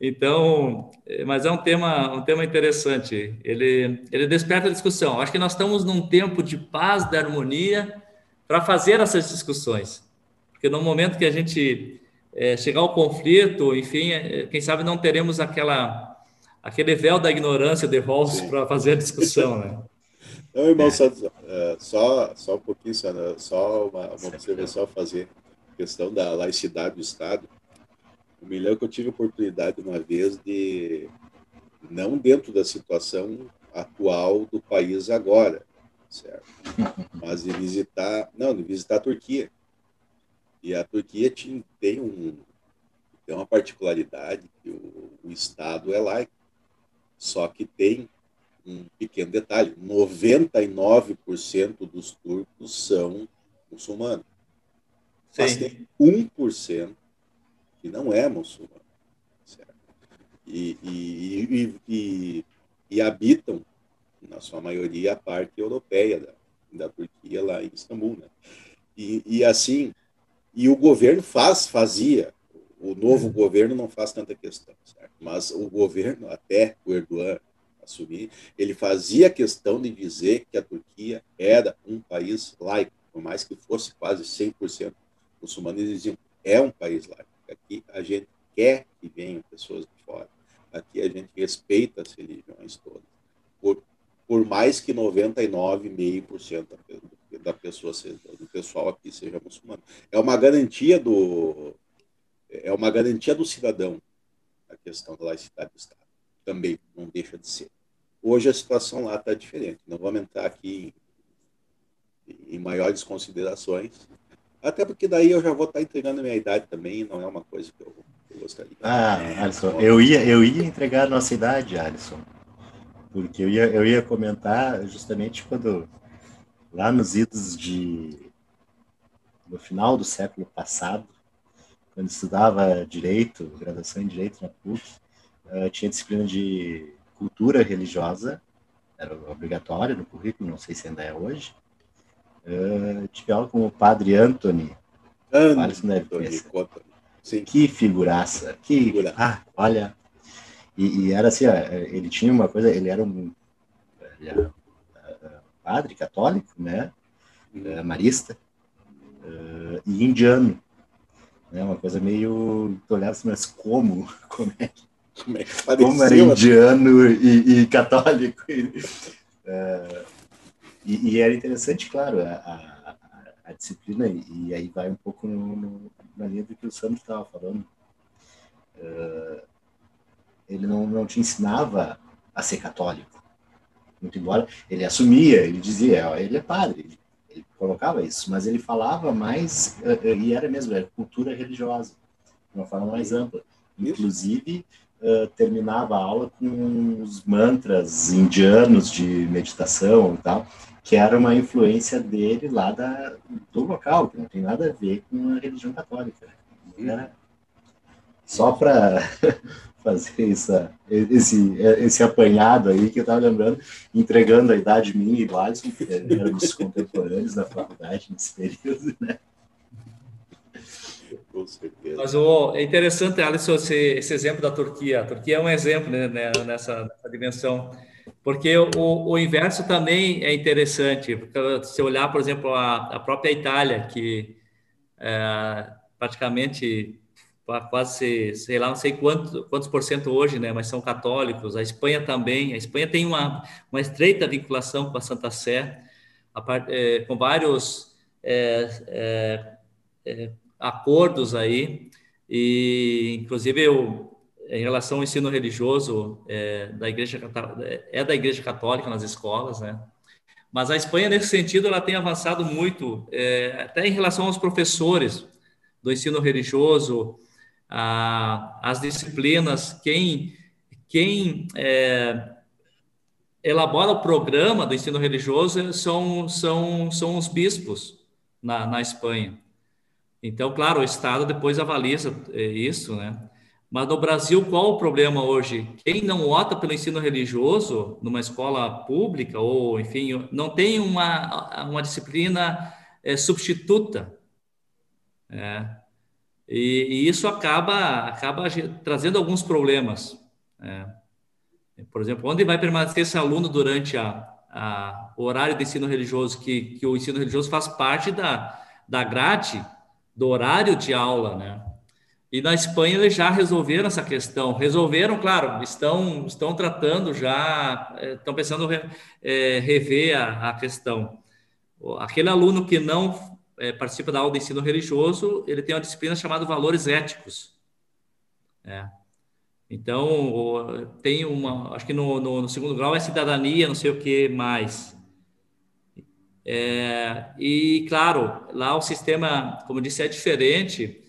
[SPEAKER 5] Então, mas é um tema, um tema interessante. Ele, ele desperta a discussão. Acho que nós estamos num tempo de paz, de harmonia, para fazer essas discussões. Porque no momento que a gente é, chegar ao conflito, enfim, é, quem sabe não teremos aquela, aquele véu da ignorância de Rawls para fazer a discussão, né?
[SPEAKER 3] Não, irmão, só, é, só, só um pouquinho, só, só uma, uma observação a fazer. A questão da laicidade do Estado o melhor que eu tive a oportunidade uma vez de, não dentro da situação atual do país agora, certo? Mas de visitar, não, de visitar a Turquia. E a Turquia tinha, tem, um, tem uma particularidade que o, o Estado é laico. Só que tem um pequeno detalhe: 99% dos turcos são muçulmanos. Sim. Mas tem 1% que não é muçulmano. Certo? E, e, e, e, habitam, na sua maioria, a parte europeia da, da Turquia, lá em Istambul. Né? E, e assim, e o governo faz, fazia, o novo uhum. governo não faz tanta questão, certo? mas o governo, até o Erdogan assumir, ele fazia questão de dizer que a Turquia era um país laico, por mais que fosse quase 100% muçulmano, eles diziam é um país laico. Aqui a gente quer que venham pessoas de fora. Aqui a gente respeita as religiões todas. Por, por mais que 99,5% da pessoa do pessoal aqui seja muçulmano. É uma garantia do é uma garantia do cidadão a questão da laicidade do Estado. Também não deixa de ser. Hoje a situação lá está diferente. Não vou entrar aqui em, maiores considerações, até porque daí eu já vou estar entregando a minha idade também, não é uma coisa que eu, eu gostaria.
[SPEAKER 2] Ah, Alisson, eu ia, eu ia entregar a nossa idade, Alisson. Porque eu ia, eu ia comentar justamente quando, lá nos idos de. no final do século passado, quando estudava direito, graduação em direito na PUC, uh, tinha disciplina de cultura religiosa, era obrigatório no currículo, não sei se ainda é hoje. Uh, tive aula com o padre Anthony.
[SPEAKER 3] Anthony,
[SPEAKER 2] Sim. Que figuraça. Que, Figura. ah, olha. E, e, era assim, ele tinha uma coisa, ele era um ele era, padre católico, né? Uh, marista. uh, e indiano. Né? Uma coisa meio. Tu olhava assim, mas como? Como é que. Como, é que como era indiano e, e católico? uh, e, e, era interessante, claro, a, a, a disciplina, e, aí vai um pouco no, no, na linha do que o Sandro estava falando. Ele não, não te ensinava a ser católico. Muito embora ele assumia, ele dizia, ele é padre, ele, ele colocava isso, mas ele falava mais, uh, e era mesmo, era cultura religiosa, de uma forma mais ampla. Inclusive, uh, terminava a aula com os mantras indianos de meditação e tal, que era uma influência dele lá da, do local, que não tem nada a ver com a religião católica. Né? Era só para fazer essa, esse, esse apanhado aí que eu estava lembrando, entregando a idade minha e do Alisson, que éramos contemporâneos na faculdade nesse período, né?
[SPEAKER 5] Com certeza. Mas o, é interessante, Alisson, esse, esse exemplo da Turquia. A Turquia é um exemplo né, né nessa, nessa, dimensão, porque o, o, inverso também é interessante. Porque se olhar, por exemplo, a, a própria Itália, que é, praticamente quase, sei lá, não sei quantos, quantos por cento hoje, né, mas são católicos. A Espanha também. A Espanha tem uma, uma estreita vinculação com a Santa Sé, a, é, com vários é, é, é, acordos aí, e inclusive eu, em relação ao ensino religioso é, da igreja é da igreja católica nas escolas, né? Mas a Espanha nesse sentido ela tem avançado muito, é, até em relação aos professores do ensino religioso, a, as disciplinas, quem, quem é, elabora o programa do ensino religioso são, são, são os bispos na, na Espanha. Então, claro, o Estado depois avaliza é, isso, né? Mas no Brasil, qual o problema hoje? Quem não opta pelo ensino religioso numa escola pública, ou, enfim, não tem uma, uma disciplina é, substituta. É. E, e, isso acaba, acaba trazendo alguns problemas. É. Por exemplo, onde vai permanecer esse aluno durante a, a, o horário de ensino religioso, que, que o ensino religioso faz parte da, da grade do horário de aula, né? E na Espanha eles já resolveram essa questão. Resolveram, claro, estão, estão tratando já, eh, estão pensando é, rever a, a questão. Aquele aluno que não é, participa da aula de ensino religioso, ele tem uma disciplina chamada Valores Éticos. É. Então, tem uma, acho que no, no, no, segundo grau é cidadania, não sei o que mais. É, e, claro, lá o sistema, como disse, é diferente.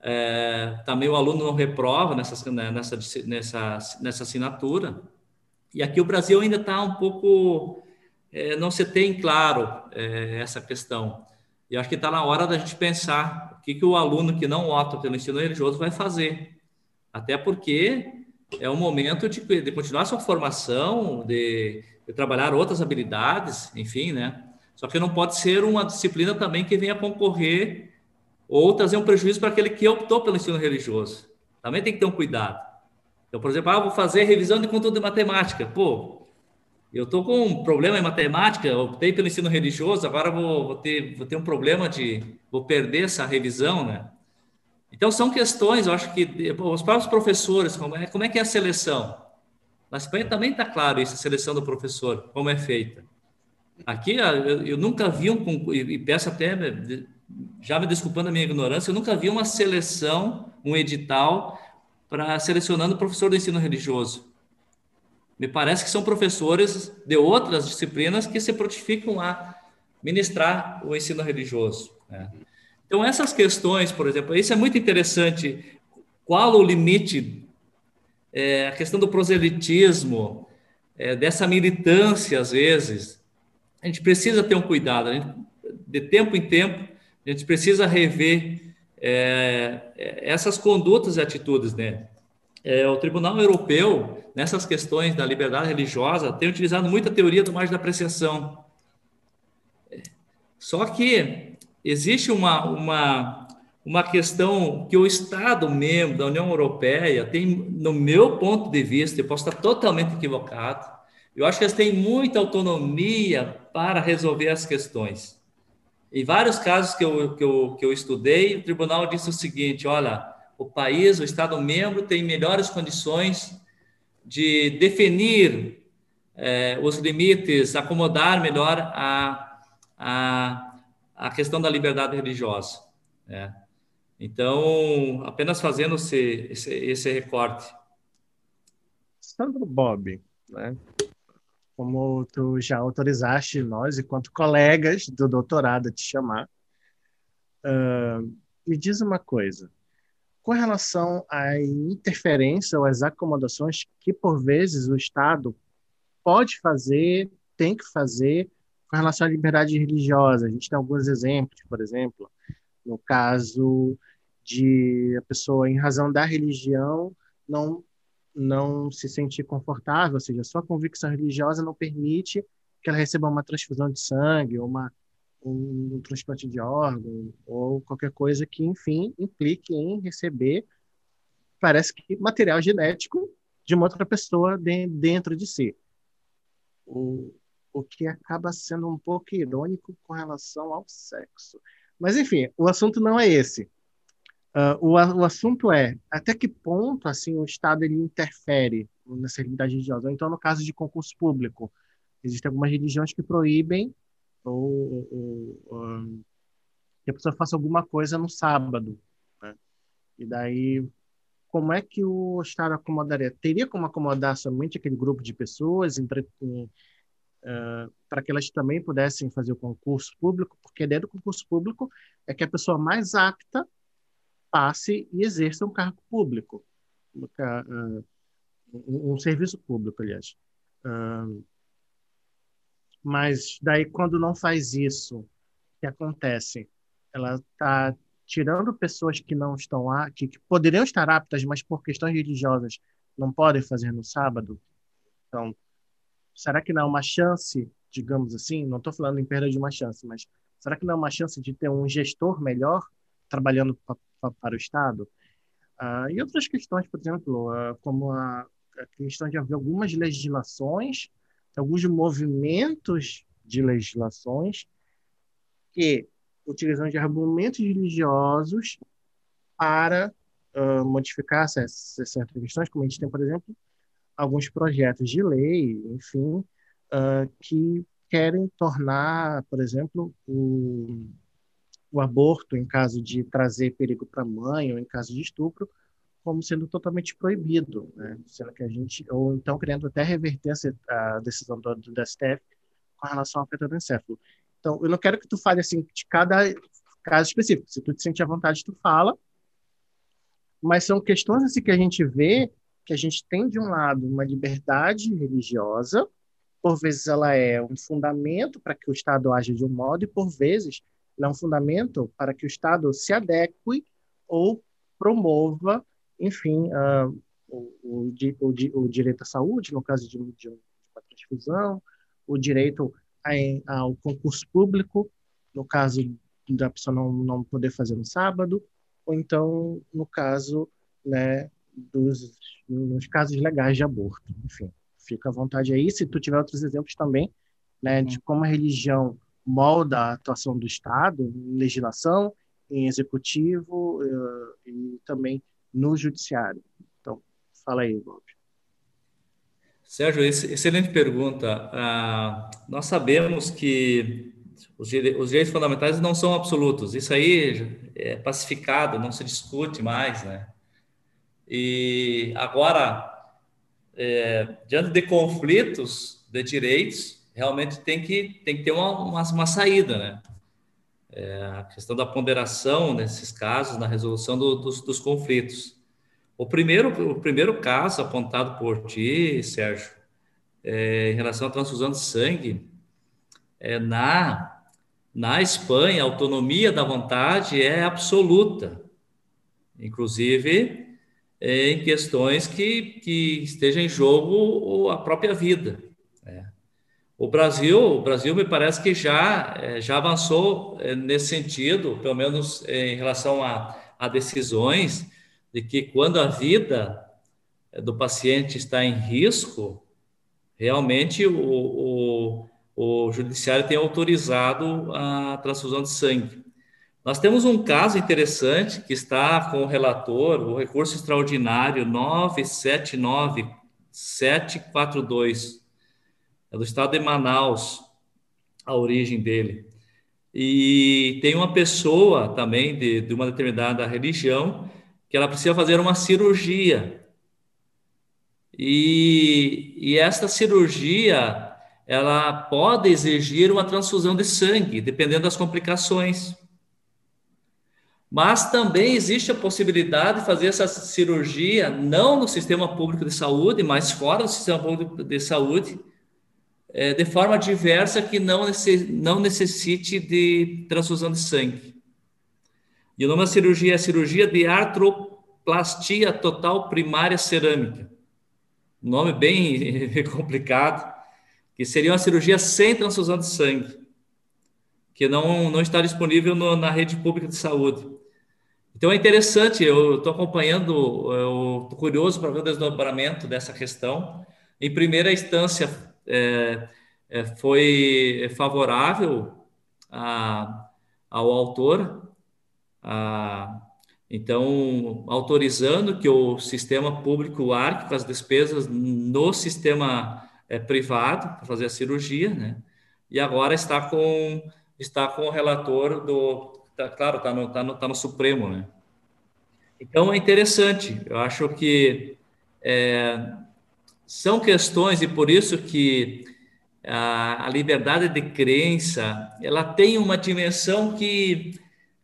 [SPEAKER 5] É, também o aluno não reprova nessa, né, nessa, nessa, nessa assinatura. E aqui o Brasil ainda está um pouco. É, não se tem claro é, essa questão. E acho que está na hora da gente pensar o que, que o aluno que não opta pelo ensino religioso vai fazer. Até porque é um momento de, de continuar sua formação, de, de, trabalhar outras habilidades, enfim, né? Só que não pode ser uma disciplina também que venha concorrer ou trazer um prejuízo para aquele que optou pelo ensino religioso. Também tem que ter um cuidado. Então, por exemplo, ah, vou fazer revisão de conteúdo de matemática. Pô, eu estou com um problema em matemática, optei pelo ensino religioso, agora vou, vou, ter, vou ter um problema de. vou perder essa revisão, né? Então, são questões, eu acho que os próprios professores, como é, como é que é a seleção? Na Espanha também está claro isso, a seleção do professor, como é feita. Aqui, eu, eu nunca vi um, e peço até, já me desculpando a minha ignorância, eu nunca vi uma seleção, um edital, para selecionando o professor do ensino religioso. Me parece que são professores de outras disciplinas que se prontificam a ministrar o ensino religioso. Né? Então, essas questões, por exemplo, isso é muito interessante. Qual o limite? É, a questão do proselitismo, é, dessa militância, às vezes. A gente precisa ter um cuidado. Gente, de tempo em tempo, a gente precisa rever é, é essas condutas e atitudes, né? É, o Tribunal Europeu, nessas questões da liberdade religiosa, tem utilizado muita teoria do margem da apreciação. Só que existe uma, uma, uma questão que o Estado membro da União Europeia tem, no meu ponto de vista, eu posso estar totalmente equivocado, eu acho que eles têm muita autonomia para resolver as questões. em vários casos que eu, que, eu, que eu estudei, o tribunal disse o seguinte: olha, o país, o Estado-membro, tem melhores condições de definir é, os limites, acomodar melhor a, a, a questão da liberdade religiosa. Né? Então, apenas fazendo esse, esse, esse recorte.
[SPEAKER 4] Sandro Bob, né? como tu já autorizaste nós, enquanto colegas do doutorado, te chamar, uh, me diz uma coisa. Com relação à interferência ou às acomodações que, por vezes, o Estado pode fazer, tem que fazer, com relação à liberdade religiosa. A gente tem alguns exemplos, por exemplo, no caso de a pessoa, em razão da religião, não não se sentir confortável, ou seja, sua convicção religiosa não permite que ela receba uma transfusão de sangue, ou uma, um, um transplante de órgão, ou qualquer coisa que, enfim, implique em receber, parece que material genético de uma outra pessoa de, dentro de si. O, o que acaba sendo um pouco irônico com relação ao sexo. Mas, enfim, o assunto não é esse. Uh, o, o assunto é até que ponto assim o Estado ele interfere nessa realidade religiosa. Então, no caso de concurso público, existem algumas religiões que proíbem ou, ou, ou que a pessoa faça alguma coisa no sábado. Né? E daí, como é que o Estado acomodaria? Teria como acomodar somente aquele grupo de pessoas entre, uh, para que elas também pudessem fazer o concurso público? Porque ideia do concurso público é que a pessoa mais apta passe e exerça um cargo público, um, um serviço público, aliás. Mas daí, quando não faz isso, o que acontece? Ela está tirando pessoas que não estão que, que poderiam estar aptas, mas por questões religiosas não podem fazer no sábado. Então, será que não é uma chance, digamos assim, não estou falando em perda de uma chance, mas será que não é uma chance de ter um gestor melhor trabalhando para o Estado. Uh, e outras questões, por exemplo, uh, como a, a, questão de haver algumas legislações, alguns movimentos de legislações que utilizam de argumentos religiosos para uh, modificar certas questões, como a gente tem, por exemplo, alguns projetos de lei, enfim, que querem tornar, por exemplo, o o aborto em caso de trazer perigo para a mãe ou em caso de estupro como sendo totalmente proibido, né? sendo que a gente ou então querendo até reverter a, decisão do, do STF com relação ao encéfalo. Então, eu não quero que tu fale assim de cada caso específico. Se tu te sente à vontade, tu fala. Mas são questões assim que a gente vê que a gente tem de um lado uma liberdade religiosa, por vezes ela é um fundamento para que o Estado age de um modo e por vezes é um fundamento para que o Estado se adeque ou promova, enfim, uh, o, o, o, o, direito à saúde, no caso de, de uma transfusão, o direito a, ao concurso público, no caso da pessoa não, não poder fazer no sábado, ou então no caso né, dos nos casos legais de aborto. Enfim, fica à vontade aí. Se tu tiver outros exemplos também, né, de como a religião molda a atuação do Estado em legislação, em executivo uh, e também no judiciário. Então, fala aí, Bob.
[SPEAKER 5] Sérgio, excelente pergunta. Ah, nós sabemos que os, os direitos fundamentais não são absolutos. Isso aí é pacificado, não se discute mais, né? E agora, é, diante de conflitos de direitos, realmente tem que, tem que ter uma, uma, uma saída, né? É a questão da ponderação nesses casos, na resolução do, dos, dos conflitos. O primeiro, o primeiro caso apontado por ti, Sérgio, é, em relação à transfusão de sangue, é, na, na Espanha, a autonomia da vontade é absoluta, inclusive é, em questões que, que esteja em jogo a própria vida. O Brasil, o Brasil me parece que já, eh, já avançou eh, nesse sentido, pelo menos eh, em relação a, a decisões de que quando a vida do paciente está em risco, realmente o, o, o judiciário tenha autorizado a transfusão de sangue. Nós temos um caso interessante que está com o relator, o recurso extraordinário 979742, é do estado de Manaus, a origem dele. E tem uma pessoa também de, de uma determinada religião que ela precisa fazer uma cirurgia. E, e esta cirurgia ela pode exigir uma transfusão de sangue, dependendo das complicações. Mas também existe a possibilidade de fazer essa cirurgia não no sistema público de saúde, mas fora do sistema público de saúde, é, de forma diversa que não, não necessite de transfusão de sangue. E o nome da cirurgia é a cirurgia de artroplastia total primária cerâmica. Nome bem complicado, que seria uma cirurgia sem transfusão de sangue, que não, não está disponível no, na rede pública de saúde. Então é interessante, eu estou acompanhando, estou curioso para ver o desdobramento dessa questão. Em primeira instância, é, é, foi favorável a, ao autor, a, então, autorizando que o sistema público arque com as despesas no sistema é, privado para fazer a cirurgia, né? E agora está com está com o relator do tá, claro está no, tá no tá no Supremo, né? Então é interessante. Eu acho que é, são questões e por isso que a, a liberdade de crença ela tem uma dimensão que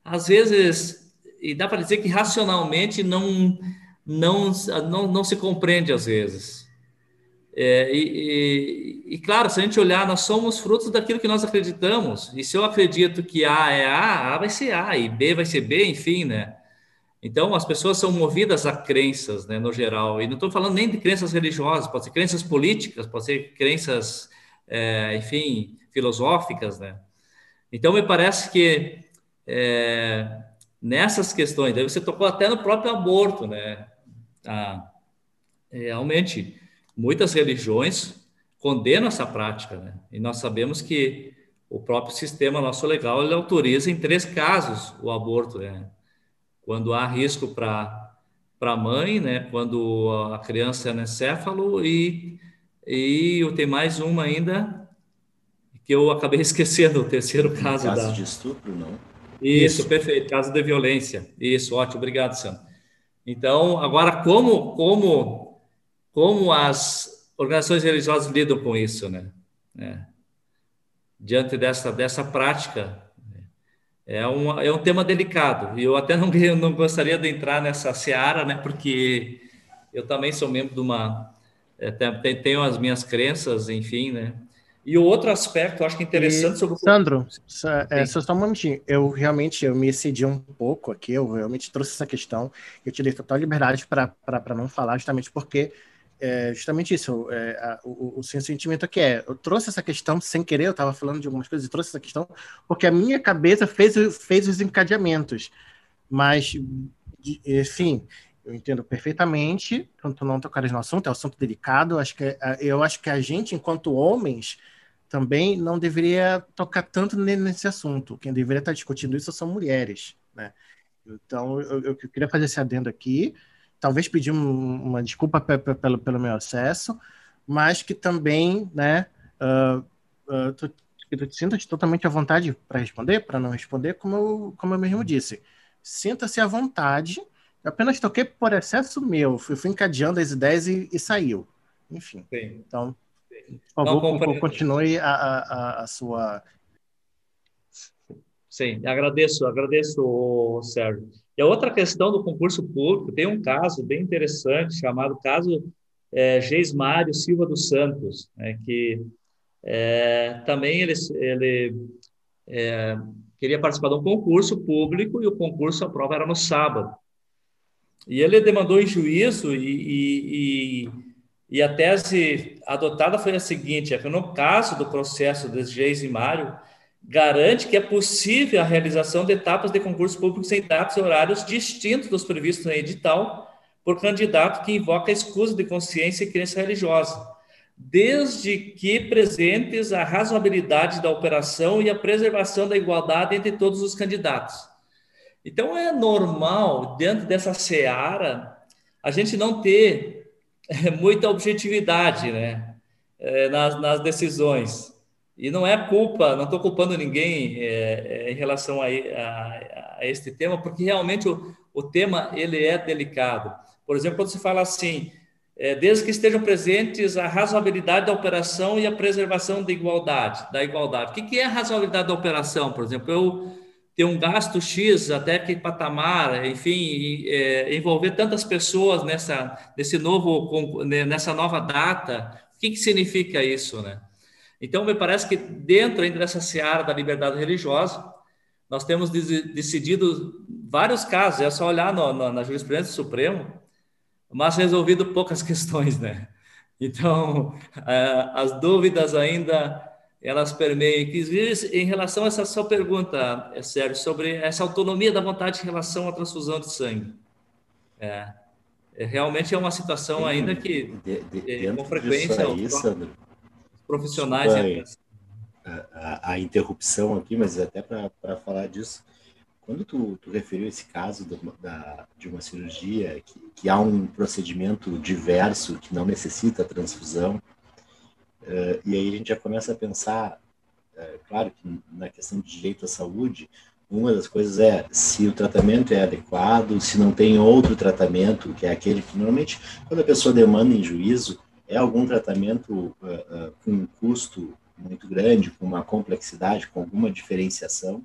[SPEAKER 5] às vezes e dá para dizer que racionalmente não não, não, não se compreende às vezes. É, e, e, e, claro, se a gente olhar, nós somos frutos daquilo que nós acreditamos. E se eu acredito que A é A, A vai ser A, e B vai ser B, enfim, né? Então, as pessoas são movidas a crenças, né, no geral. E não estou falando nem de crenças religiosas, pode ser crenças políticas, pode ser crenças, é, enfim, filosóficas, né? Então, me parece que é, nessas questões, daí você tocou até no próprio aborto, né? Ah, realmente muitas religiões condenam essa prática, né? E nós sabemos que o próprio sistema nosso legal ele autoriza em três casos o aborto, né? Quando há risco para a mãe, né? Quando a criança é anencéfalo e e tem mais uma ainda que eu acabei esquecendo, o terceiro caso,
[SPEAKER 2] caso
[SPEAKER 5] da...
[SPEAKER 2] de estupro, não?
[SPEAKER 5] Isso, Isso, perfeito, caso de violência. Isso, ótimo, obrigado, Sam. Então, agora como como como as organizações religiosas lidam com isso, né? É. Diante dessa, dessa prática, é um, é um tema delicado. E eu até não, não gostaria de entrar nessa seara, né? Porque eu também sou membro de uma... É, tenho as minhas crenças, enfim, né? E o outro aspecto, eu acho que interessante
[SPEAKER 4] e,
[SPEAKER 5] sobre o...
[SPEAKER 4] Sandro, só, é, só, só um momentinho. Eu realmente eu me excedi um pouco aqui, eu realmente trouxe essa questão. Eu tirei total liberdade para não falar, justamente porque é justamente isso. É, a, o, o sentimento aqui é: eu trouxe essa questão sem querer, eu estava falando de algumas coisas e trouxe essa questão porque a minha cabeça fez, fez os encadeamentos. Mas, enfim, eu entendo perfeitamente, tanto não tocares no assunto, é um assunto delicado. Acho que, eu acho que a gente, enquanto homens, também não deveria tocar tanto nesse assunto. Quem deveria estar discutindo isso são mulheres. Né? Então, eu, eu queria fazer esse adendo aqui talvez pedir um, uma desculpa pelo, pelo meu acesso, mas que também, né, uh, uh, tu, tu te sintas totalmente à vontade para responder, para não responder, como eu, como eu mesmo disse. Sinta-se à vontade, eu apenas toquei por excesso meu, fui, fui encadeando as ideias e, e saiu. Enfim, Sim. então, por favor, continue a, a, a sua...
[SPEAKER 5] Sim, agradeço, agradeço, Sérgio. E a outra questão do concurso público, tem um caso bem interessante chamado caso é, Geismário Silva dos Santos, né, que é, também ele, ele é, queria participar de um concurso público e o concurso, a prova era no sábado. E ele demandou em juízo e, e, e, a tese adotada foi a seguinte, é que no caso do processo de Geismário, garante que é possível a realização de etapas de concurso público em datas e horários distintos dos previstos no edital por candidato que invoca escusa de consciência e crença religiosa, desde que presentes a razoabilidade da operação e a preservação da igualdade entre todos os candidatos. Então, é normal, dentro dessa seara, a gente não ter muita objetividade né, é, nas, nas decisões. E não é culpa, não estou culpando ninguém é, é, em relação a, a, a, este tema, porque realmente o, o tema ele é delicado. Por exemplo, quando se fala assim, é, desde que estejam presentes a razoabilidade da operação e a preservação da igualdade, da igualdade. O que, que é a razoabilidade da operação? Por exemplo, eu ter um gasto X até que patamar, enfim, envolver tantas pessoas nessa, nesse novo, nessa nova data, o que, que significa isso, né? Então, me parece que dentro ainda dessa seara da liberdade religiosa, nós temos decidido vários casos, é só olhar no, no, na jurisprudência do Supremo, mas resolvido poucas questões, né? Então, as dúvidas ainda elas permeiam. Em relação a essa sua pergunta, é sério, sobre essa autonomia da vontade em relação à transfusão de sangue. É, é realmente é uma situação ainda que, de, de, é, com frequência,
[SPEAKER 2] aí, Sandro,
[SPEAKER 5] profissionais...
[SPEAKER 2] A, a, a, interrupção aqui, mas até para falar disso, quando tu, tu referiu esse caso do, da, de uma cirurgia que, que há um procedimento diverso que não necessita transfusão, Uh, e aí a gente já começa a pensar, uh, claro que na questão de direito à saúde, uma das coisas é se o tratamento é adequado, se não tem outro tratamento, que é aquele que normalmente, quando a pessoa demanda em juízo, é algum tratamento uh, com um custo muito grande, com uma complexidade, com alguma diferenciação,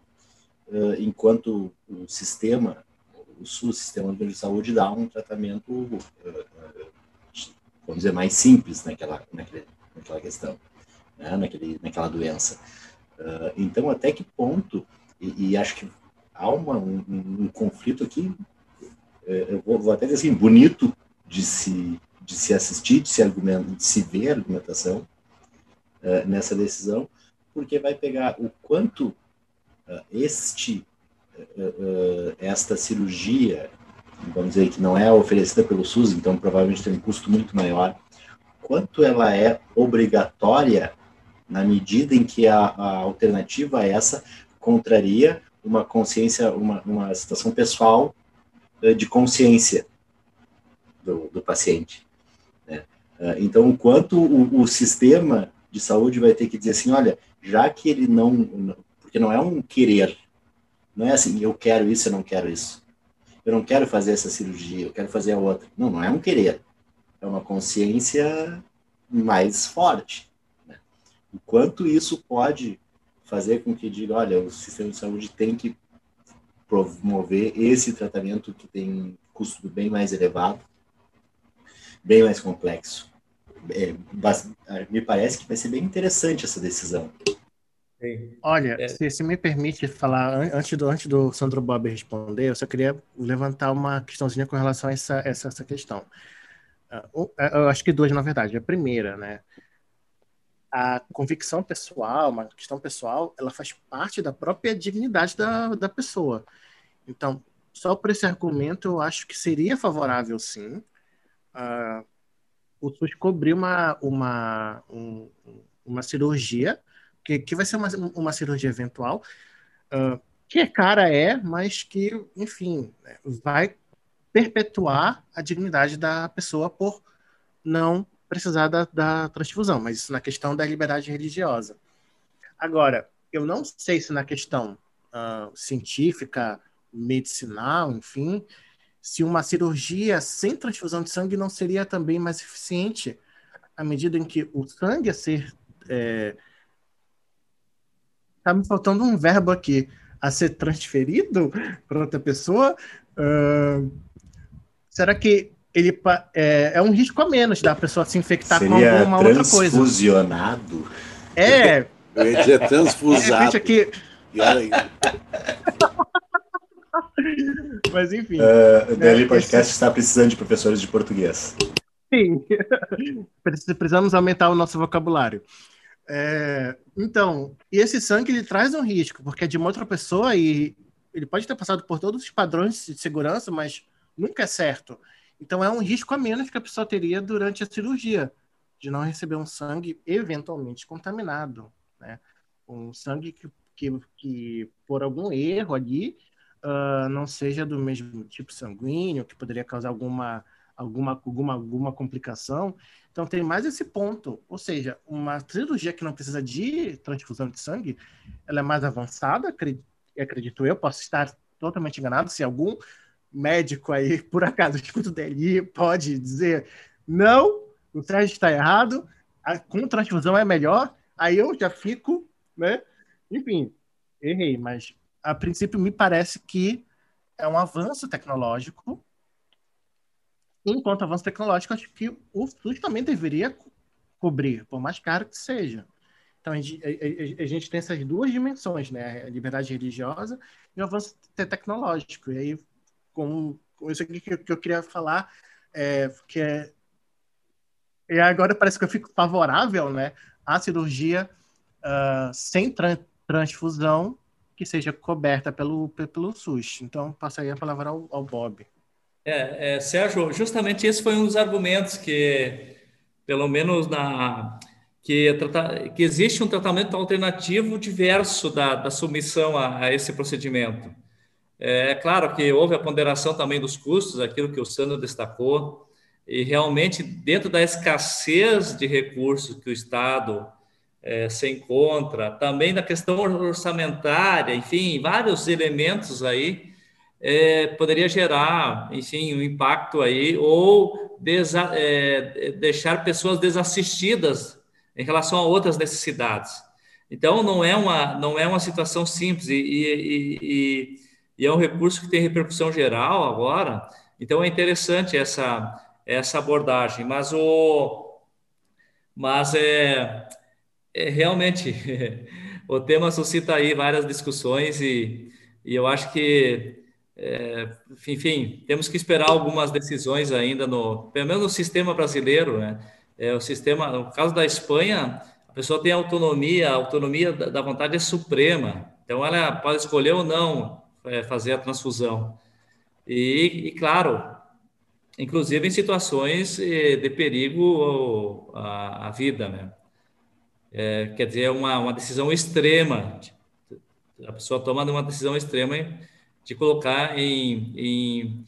[SPEAKER 2] enquanto o sistema, o SUS, Sistema de Saúde, dá um tratamento, vamos dizer, mais simples naquela, naquele, naquela questão, né? Naquele, naquela doença. Uh, então, até que ponto, e, e acho que há uma, um, um, conflito aqui, eu vou, vou, até dizer assim, bonito de se, de se assistir, de se, de se ver argumentação uh, nessa decisão, porque vai pegar o quanto uh, este, esta cirurgia, vamos dizer, que não é oferecida pelo SUS, então provavelmente tem um custo muito maior, quanto ela é obrigatória na medida em que a, a alternativa a essa contraria uma consciência, uma, uma situação pessoal de consciência do, do paciente. Eh, então, o quanto o, o, sistema de saúde vai ter que dizer assim, olha, já que ele não, porque não é um querer, não é assim, eu quero isso, eu não quero isso. Eu não quero fazer essa cirurgia, eu quero fazer a outra. Não, não é um querer é uma consciência mais forte. Né? O quanto isso pode fazer com que diga, olha, o sistema de saúde tem que promover esse tratamento que tem custo bem mais elevado, bem mais complexo. É, me parece que vai ser bem interessante essa decisão.
[SPEAKER 4] Olha, é. se, se, me permite falar, antes do, antes do Sandro Bob responder, eu só queria levantar uma questãozinha com relação a essa, essa, essa questão. É, eu acho que duas, na verdade. A primeira, né? A convicção pessoal, uma questão pessoal, ela faz parte da própria dignidade da, da pessoa. Então, só por esse argumento, eu acho que seria favorável, sim, uh, o SUS cobrir uma, uma, um, uma cirurgia, que, que vai ser uma, uma cirurgia eventual, uh, que é cara, é, mas que, enfim, vai perpetuar a dignidade da pessoa por não precisar da, da transfusão, mas isso na questão da liberdade religiosa. Agora, eu não sei se na questão uh, científica, medicinal, enfim, se uma cirurgia sem transfusão de sangue não seria também mais eficiente à medida em que o sangue a ser. É... Tá me faltando um verbo aqui. A ser transferido para outra pessoa. Uh, será que ele é, é, um risco a menos da pessoa se infectar
[SPEAKER 2] Seria
[SPEAKER 4] com alguma outra coisa?
[SPEAKER 2] Transfusionado?
[SPEAKER 4] É.
[SPEAKER 3] Eu ia transfusado.
[SPEAKER 4] Aqui... Mas enfim.
[SPEAKER 2] Uh, o DL é, Podcast está precisando de professores de português.
[SPEAKER 4] Sim. Precisamos aumentar o nosso vocabulário. É, então, e esse sangue ele traz um risco, porque é de uma outra pessoa e ele pode ter passado por todos os padrões de segurança, mas nunca é certo. Então é um risco a menos que a pessoa teria durante a cirurgia, de não receber um sangue eventualmente contaminado, né? Um sangue que, que, que por algum erro ali uh, não seja do mesmo tipo sanguíneo, que poderia causar alguma, alguma, alguma, alguma complicação. Então tem mais esse ponto, ou seja, uma cirurgia que não precisa de transfusão de sangue, ela é mais avançada, acredito, acredito eu, posso estar totalmente enganado, se algum médico aí, por acaso, escuta o DLI, pode dizer não, o teste está errado, a, com transfusão é melhor, aí eu já fico, né? Enfim, errei, mas a princípio me parece que é um avanço tecnológico. Enquanto avanço tecnológico, acho que o SUS também deveria cobrir, por mais caro que seja. Então, a gente, a, a gente tem essas duas dimensões, né? A liberdade religiosa e o avanço tecnológico. E aí, com, com isso aqui que, que eu queria falar, é, que é e agora parece que eu fico favorável né, à cirurgia uh, sem tra transfusão que seja coberta pelo, pelo SUS. Então, passaria a palavra ao, ao Bob.
[SPEAKER 5] É, é, Sérgio, justamente esse foi um dos argumentos que, pelo menos na que, que existe um tratamento alternativo diverso da, da submissão a, a esse procedimento. É, é claro que houve a ponderação também dos custos, aquilo que o Sandro destacou, e realmente, dentro da escassez de recursos que o Estado é, se encontra, também da questão orçamentária, enfim, vários elementos aí, é, poderia gerar, enfim, um impacto aí, ou desa, é, deixar pessoas desassistidas em relação a outras necessidades. Então, não é uma, não é uma situação simples, e, e, e, e é um recurso que tem repercussão geral agora, então é interessante essa essa abordagem, mas o mas é, é realmente o tema suscita aí várias discussões e, e eu acho que é, enfim temos que esperar algumas decisões ainda no pelo menos no sistema brasileiro, né? É, o sistema no caso da Espanha a pessoa tem autonomia, a autonomia da vontade é suprema, então ela pode escolher ou não é, fazer a transfusão e, e claro inclusive em situações eh, de perigo à, vida, né? É, quer dizer, é uma, uma decisão extrema, a pessoa toma uma decisão extrema de colocar em, em,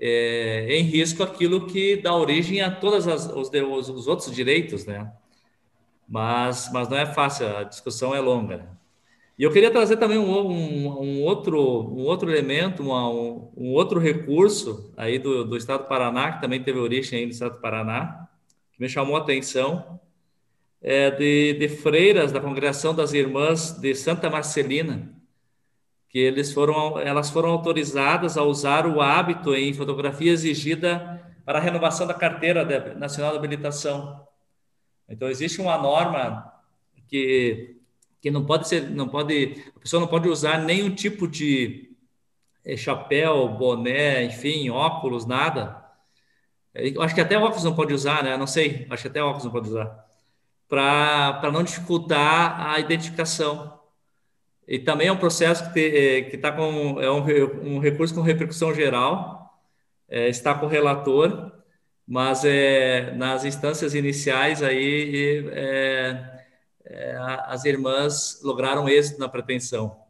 [SPEAKER 5] é, em risco aquilo que dá origem a todos os, os, os, outros direitos, né? Mas, mas não é fácil, a discussão é longa. E eu queria trazer também um, um, um outro, um outro elemento, uma, um, um, outro recurso aí do, do Estado do Paraná, que também teve origem aí no Estado do Paraná, que me chamou a atenção, é de, de freiras da Congregação das Irmãs de Santa Marcelina, que eles foram, elas foram autorizadas a usar o hábito em fotografia exigida para a renovação da carteira nacional de habilitação. Então, existe uma norma que que não pode ser, não pode, a pessoa não pode usar nenhum tipo de é, chapéu, boné, enfim, óculos, nada. Eu acho que até óculos não pode usar, né? Não sei, acho que até óculos não pode usar. Para não dificultar a identificação. E também é um processo que está com é um, um, recurso com repercussão geral, é, está com o relator, mas é, nas instâncias iniciais aí é, é, as irmãs lograram êxito na pretensão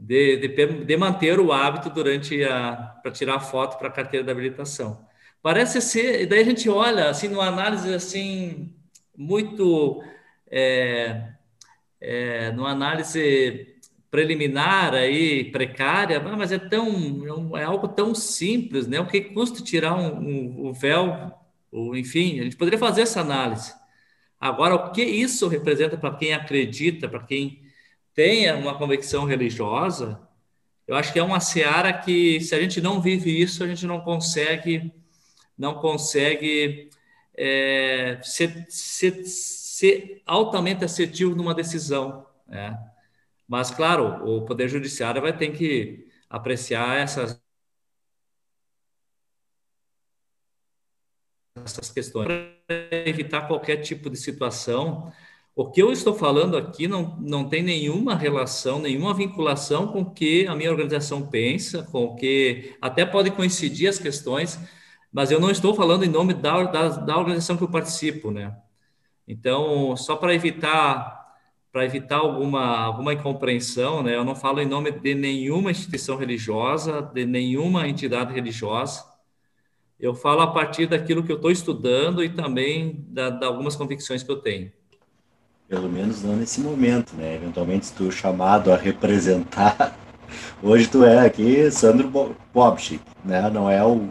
[SPEAKER 5] de, de, de manter o hábito durante a para tirar foto para a carteira da habilitação. Parece ser, e daí a gente olha assim numa análise assim muito é, é, numa análise preliminar aí precária, mas é tão é algo tão simples, né? O que custa tirar um, um, um véu, ou enfim, a gente poderia fazer essa análise. Agora, o que isso representa para quem acredita, para quem tenha uma convicção religiosa, eu acho que é uma seara que, se a gente não vive isso, a gente não consegue, não consegue é, ser, ser, ser, altamente assertivo numa decisão. Né? Mas, claro, o Poder Judiciário vai ter que apreciar essas essas questões. Para evitar qualquer tipo de situação, o que eu estou falando aqui não, não tem nenhuma relação, nenhuma vinculação com o que a minha organização pensa, com o que até pode coincidir as questões, mas eu não estou falando em nome da, da, da organização que eu participo, né? Então, só para evitar para evitar alguma alguma incompreensão, né, eu não falo em nome de nenhuma instituição religiosa, de nenhuma entidade religiosa. Eu falo a partir daquilo que eu estou estudando e também da, de algumas convicções que eu tenho.
[SPEAKER 2] Pelo menos não nesse momento, né? Eventualmente, se tu é chamado a representar, hoje tu é aqui Sandro Bobchik, né? Não é o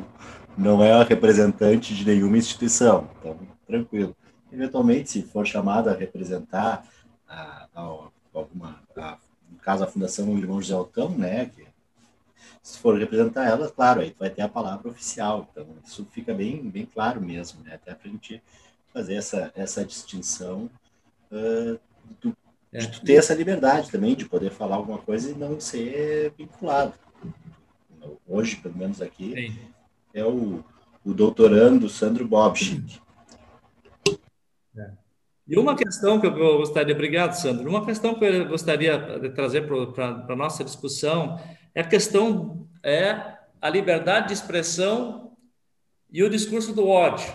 [SPEAKER 2] não é a representante de nenhuma instituição, então tranquilo. Eventualmente, se for chamado a representar a, a, alguma, a, no caso a Fundação Irmão José Altão, né? Que, se for representar ela, claro, aí tu vai ter a palavra oficial. Então isso fica bem bem claro mesmo, né? Até para a gente fazer essa essa distinção uh, do, é. de ter essa liberdade também de poder falar alguma coisa e não ser vinculado. Hoje, pelo menos aqui, Sim. É o, o doutorando Sandro Bobchik.
[SPEAKER 5] É. E uma questão que eu gostaria, obrigado, Sandro, uma questão que eu gostaria de trazer para a nossa discussão é a questão é a liberdade de expressão e o discurso do ódio.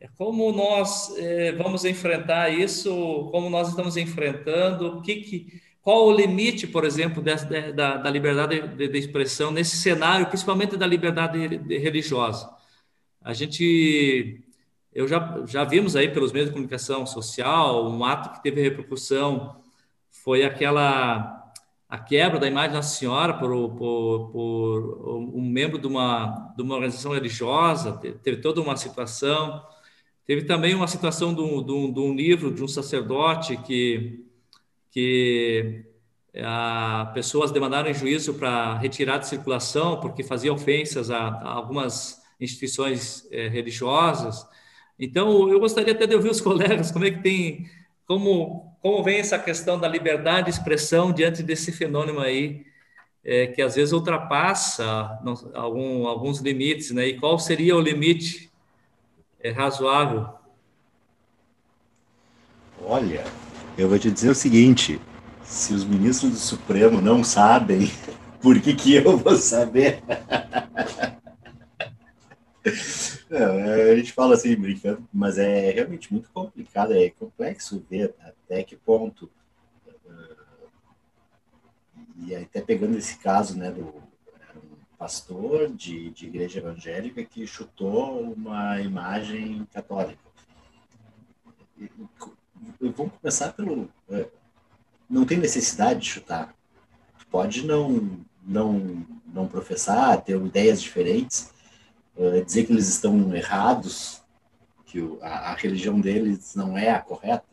[SPEAKER 5] É como nós é, vamos enfrentar isso, como nós estamos enfrentando, que, que, qual o limite, por exemplo, dessa, da, da liberdade de, de, expressão nesse cenário, principalmente da liberdade religiosa. A gente, eu já, já vimos aí pelos meios de comunicação social, um ato que teve repercussão foi aquela a quebra da imagem da senhora por, por, por um membro de uma, de uma organização religiosa, teve toda uma situação. Teve também uma situação de um, de um, de um livro de um sacerdote que, que a, pessoas demandaram em juízo para retirar de circulação porque fazia ofensas a, a algumas instituições é, religiosas. Então, eu gostaria até de ouvir os colegas como é que tem, como, como vem essa questão da liberdade de expressão diante desse fenômeno aí, é, que às vezes ultrapassa não, algum, alguns limites, né? E qual seria o limite é razoável?
[SPEAKER 2] Olha, eu vou te dizer o seguinte: se os ministros do Supremo não sabem, por que, que eu vou saber? Não, é, a gente fala assim, brincando, mas é realmente muito complicado, é complexo ver até que ponto. Eh, e até pegando esse caso né, do, pastor de, de igreja evangélica que chutou uma imagem católica. Vamos começar pelo. É, não tem necessidade de chutar. Pode não, não, não professar, ter ideias diferentes, é, dizer que eles estão errados, que a, a religião deles não é a correta,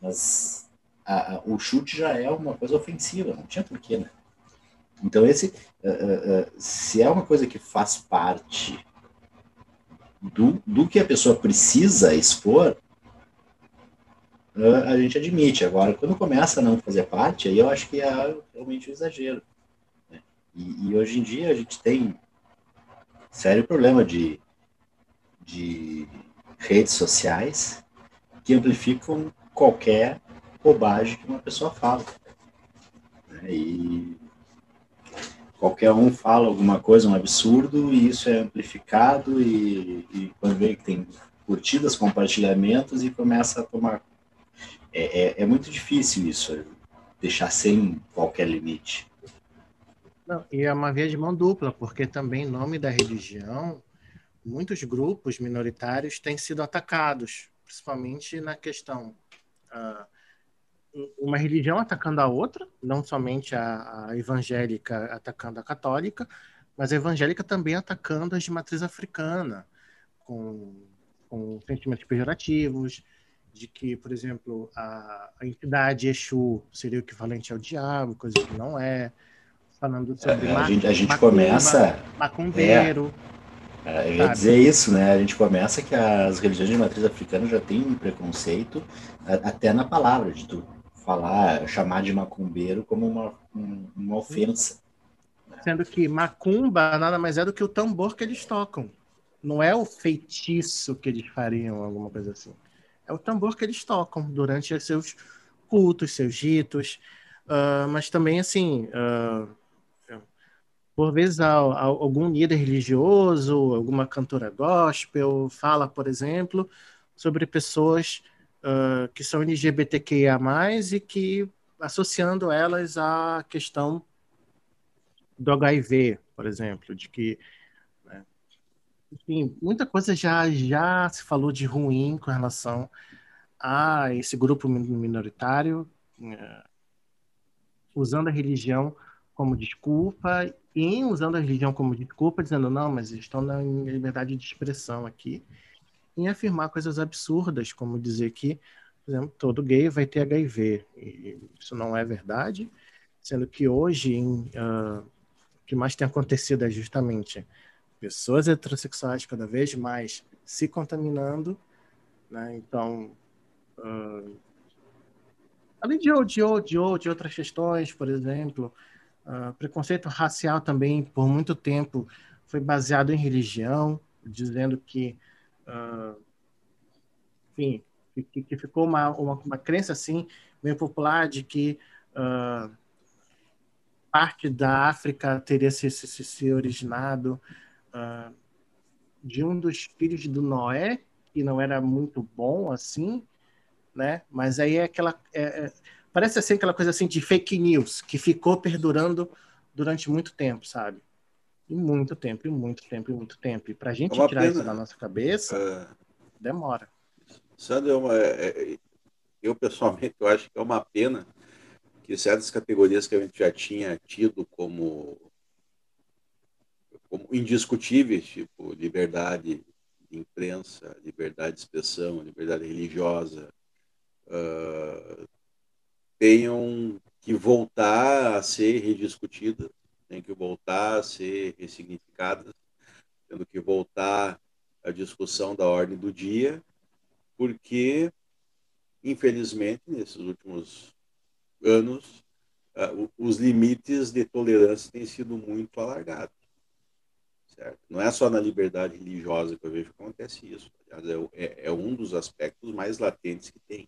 [SPEAKER 2] mas a, a, o chute já é uma coisa ofensiva, não tinha porquê, né? Então, esse, uh, uh, se é uma coisa que faz parte do, do que a pessoa precisa expor, a gente admite. Agora, quando começa a não fazer parte, aí eu acho que é realmente um exagero. Né? E, e, hoje em dia a gente tem sério problema de, de redes sociais que amplificam qualquer bobagem que uma pessoa fala. Né? E qualquer um fala alguma coisa, um absurdo, e isso é amplificado, e, e quando vê que tem curtidas, compartilhamentos, e começa a tomar. É, é, é muito difícil isso, deixar sem qualquer limite.
[SPEAKER 4] Não, e é uma via de mão dupla, porque também, em nome da religião, muitos grupos minoritários têm sido atacados, principalmente na questão. Uh, uma religião atacando a outra, não somente a, a, evangélica atacando a católica, mas a evangélica também atacando as de matriz africana, com, com sentimentos pejorativos, de que, por exemplo, a, a entidade Exu seria o equivalente ao diabo, coisa que não é, falando sobre
[SPEAKER 2] é, a, gente, a gente macumba, começa
[SPEAKER 4] macumbeiro.
[SPEAKER 2] É, eu ia dizer isso, né? A gente começa que as religiões de matriz africana já têm um preconceito até na palavra de tudo falar, chamar de macumbeiro como uma, uma ofensa.
[SPEAKER 4] Sendo que macumba nada mais é do que o tambor que eles tocam. Não é o feitiço que eles fariam, alguma coisa assim. É o tambor que eles tocam durante seus cultos, seus ritos. Uh, mas também, assim, uh, por vezes algum líder religioso, alguma cantora gospel fala, por exemplo, sobre pessoas uh, que são LGBTQIA+, e que associando elas à questão do HIV, por exemplo, de que enfim, muita coisa já já se falou de ruim com relação a esse grupo minoritário, uh, usando a religião como desculpa e usando a religião como desculpa, dizendo não, mas estão na liberdade de expressão aqui, em afirmar coisas absurdas, como dizer que, por exemplo, todo gay vai ter HIV. E isso não é verdade, sendo que hoje em, uh, o que mais tem acontecido é justamente pessoas heterossexuais cada vez mais se contaminando, né? Então, uh, além de, de, de, de outras questões, por exemplo, uh, preconceito racial também, por muito tempo, foi baseado em religião, dizendo que, uh, enfim, que, que, ficou uma, uma, uma, crença assim, meio popular de que parte da África teria se, se, se originado de um dos filhos do Noé, que não era muito bom assim, né? Mas aí é aquela. É, é, parece assim aquela coisa assim de fake news que ficou perdurando durante muito tempo, sabe? E muito tempo, e muito tempo, e muito tempo. E para a gente
[SPEAKER 3] é
[SPEAKER 4] tirar
[SPEAKER 3] pena.
[SPEAKER 4] isso da nossa cabeça,
[SPEAKER 3] É,
[SPEAKER 4] demora.
[SPEAKER 3] Sandro, é uma, é- eu pessoalmente eu acho que é uma pena que certas categorias que a gente já tinha tido como, como indiscutíveis, tipo liberdade de imprensa, liberdade de expressão, liberdade religiosa, ah, tenham que voltar a ser rediscutidas, têm que voltar a ser ressignificadas, tendo que voltar à discussão da ordem do dia, porque, infelizmente, nesses últimos anos, o- os limites de tolerância têm sido muito alargados. Certo? Não é só na liberdade religiosa que eu vejo que acontece isso. Aliás, é é, é um dos aspectos mais latentes que tem.